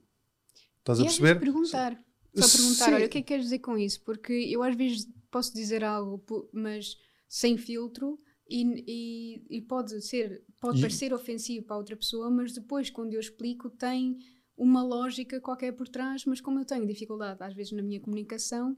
Estás e a perceber? perguntar. Só perguntar, Sim. olha, o que é que queres dizer com isso? Porque eu às vezes posso dizer algo, mas sem filtro, e, e, e, pode ser pode e... parecer ofensivo para outra pessoa mas depois quando eu explico tem uma lógica qualquer por trás mas como eu tenho dificuldade às vezes na minha comunicação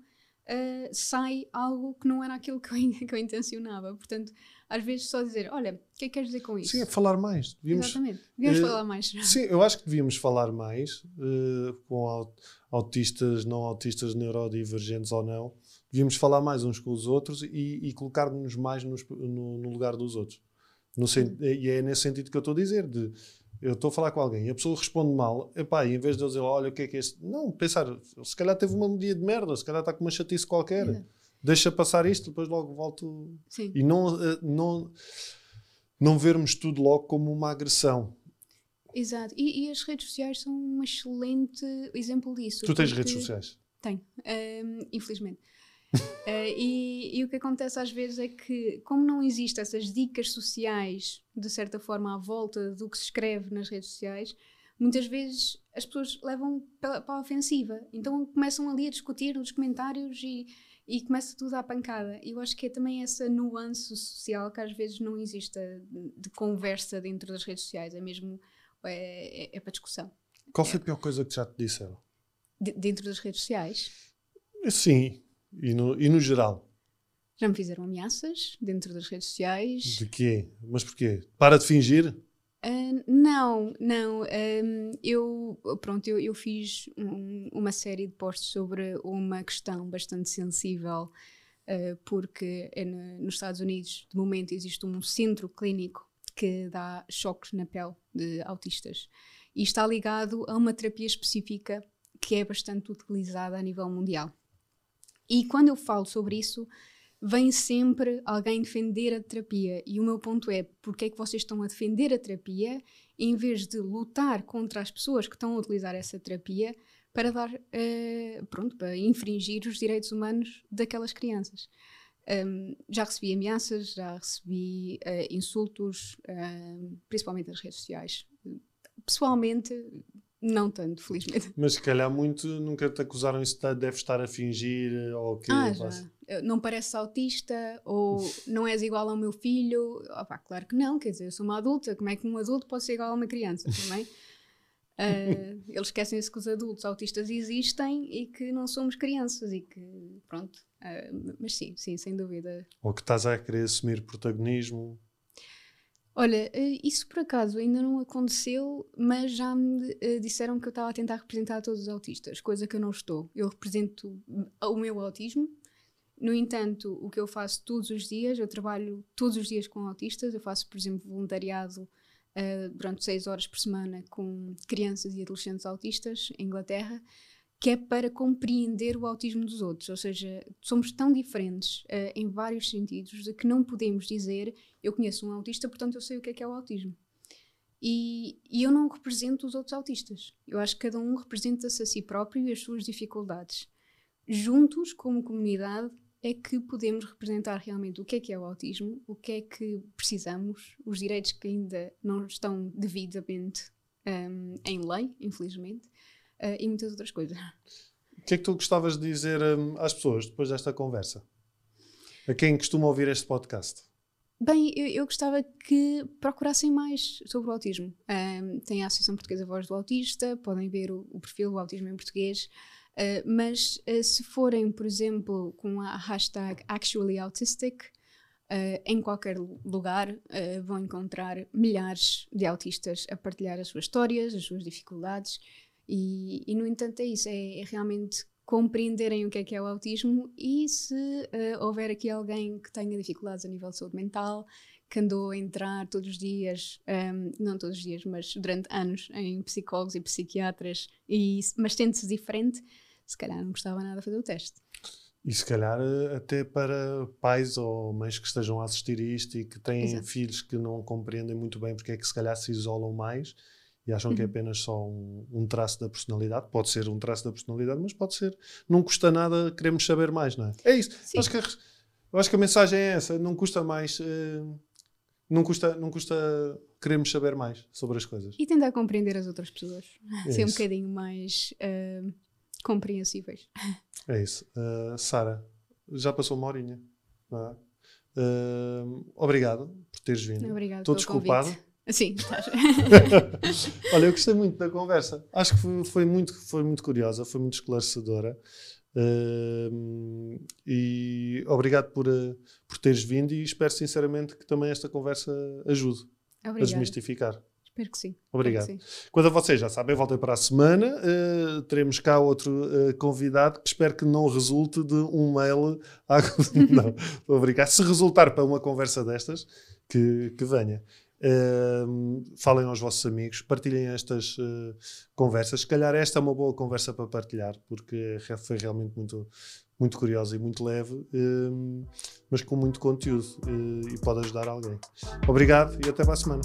uh, sai algo que não era aquilo que eu, que eu intencionava. Portanto às vezes só dizer olha o que é que queres dizer com isso? sim é falar mais devíamos, exatamente. Devíamos uh, falar mais. sim eu acho que devíamos falar mais uh, com autistas não autistas neurodivergentes ou não devíamos falar mais uns com os outros e, e colocar-nos mais nos, no, no, lugar dos outros. No, e é nesse sentido que eu estou a dizer, de eu estou a falar com alguém e a pessoa responde mal, epá, e em vez de eu dizer, olha, o que é que é este? Não, pensar, se calhar teve uma dia de merda, se calhar está com uma chatice qualquer, deixa passar isto, depois logo volto. Sim. E não, eh, não, não vermos tudo logo como uma agressão. Exato, e, e as redes sociais são um excelente exemplo disso. Tu tens redes sociais? Tenho, infelizmente uh, e, e, o que acontece às vezes é que, como não existem essas dicas sociais, de certa forma, à volta do que se escreve nas redes sociais, muitas vezes as pessoas levam para, a ofensiva. Então começam ali a discutir nos comentários e, e começa tudo à pancada. E eu acho que é também essa nuance social que às vezes não existe de conversa dentro das redes sociais, é mesmo é, é, é para discussão. Qual foi a pior coisa que já te disseram? De, dentro das redes sociais? Sim, e no, e no geral? Já me fizeram ameaças dentro das redes sociais. De quê? Mas porquê? Para de fingir? Uh, não, não. Um, eu, pronto, eu, eu fiz um, uma série de posts sobre uma questão bastante sensível, uh, porque é no, nos Estados Unidos, de momento, existe um centro clínico que dá choques na pele de autistas. E está ligado a uma terapia específica que é bastante utilizada a nível mundial. E quando eu falo sobre isso, vem sempre alguém defender a terapia. E o meu ponto é: porque é que vocês estão a defender a terapia em vez de lutar contra as pessoas que estão a utilizar essa terapia para dar, uh, pronto, para infringir os direitos humanos daquelas crianças? Um, já recebi ameaças, já recebi uh, insultos, uh, principalmente nas redes sociais. Pessoalmente, não tanto, felizmente. Mas se calhar muito nunca te acusaram isso de deve estar a fingir ou que ah. Não pareces autista ou não és igual ao meu filho. Opa, claro que não, quer dizer, eu sou uma adulta, como é que um adulto pode ser igual a uma criança também? uh, eles esquecem-se que os adultos autistas existem e que não somos crianças e que, pronto. Uh, mas sim, sim, sem dúvida. Ou que estás a querer assumir protagonismo. Olha, eh, isso por acaso ainda não aconteceu, mas já me uh, disseram que eu estava a tentar representar todos os autistas, coisa que eu não estou. Eu represento o meu autismo, No entanto, o que eu faço todos os dias, eu trabalho todos os dias com autistas, eu faço, por exemplo, voluntariado uh, durante seis horas por semana com crianças e adolescentes autistas em Inglaterra, que é para compreender o autismo dos outros. Ou seja, somos tão diferentes uh, em vários sentidos de que não podemos dizer eu conheço um autista, portanto eu sei o que é que é o autismo. E, e eu não represento os outros autistas. Eu acho que cada um representa-se a si próprio e as suas dificuldades. Juntos, como comunidade, é que podemos representar realmente o que é que é o autismo, o que é que precisamos, os direitos que ainda não estão devidamente um, em lei, infelizmente, uh, e muitas outras coisas. O que é que tu gostavas de dizer um, às pessoas depois desta conversa? A quem costuma ouvir este podcast? Bem, eu, eu, gostava que procurassem mais sobre o autismo. Um, tem a Associação Portuguesa Voz do Autista, podem ver o, o perfil do autismo em português, uh, mas uh, se forem, por exemplo, com a hashtag ActuallyAutistic, uh, em qualquer lugar vão encontrar milhares de autistas a partilhar as suas histórias, as suas dificuldades, e, e no entanto é isso, é, é realmente compreenderem o que é que é o autismo e se uh, houver aqui alguém que tenha dificuldades a nível de saúde mental, que andou a entrar todos os dias, um, ehm, não todos os dias, mas durante anos em psicólogos e psiquiatras, e, mas sente-se diferente, se calhar não gostava nada de fazer o teste. E se calhar eh, até para pais ou mães que estejam a assistir a isto e que têm Exato. filhos que não compreendem muito bem porque é que se calhar se isolam mais e acham uhum. que é uhum. apenas só um, um, traço da personalidade. Pode ser um traço da personalidade, mas pode ser. Não custa nada, queremos saber mais, não é? É isso. Acho que, a, eu acho que a mensagem é essa: não custa mais. Uh, não custa, não custa queremos saber mais sobre as coisas. E tentar compreender as outras pessoas. É ser isso. um bocadinho mais uh, compreensíveis. É isso. Uh, Sara, já passou uma horinha. Uh, obrigado por teres vindo. Obrigado Estou desculpado. Convite. Sim, estás. Olha, eu gostei muito da conversa. Acho que foi, foi muito, foi muito curiosa, foi muito esclarecedora. Uh, e obrigado por, uh, por teres vindo e espero sinceramente que também esta conversa ajude Obrigada. a desmistificar. Espero que sim. Obrigado. Que sim. Quando a vocês já sabem, voltem para a semana. Uh, teremos cá outro uh, convidado que espero que não resulte de um mail. À... não, vou brincar. Se resultar para uma conversa destas, que, que venha. Falem aos vossos amigos, partilhem estas uh, conversas. Se calhar esta é uma boa conversa para partilhar, porque foi realmente muito, muito curiosa e muito leve, uh, mas com muito conteúdo e pode ajudar alguém. Obrigado e até para a semana.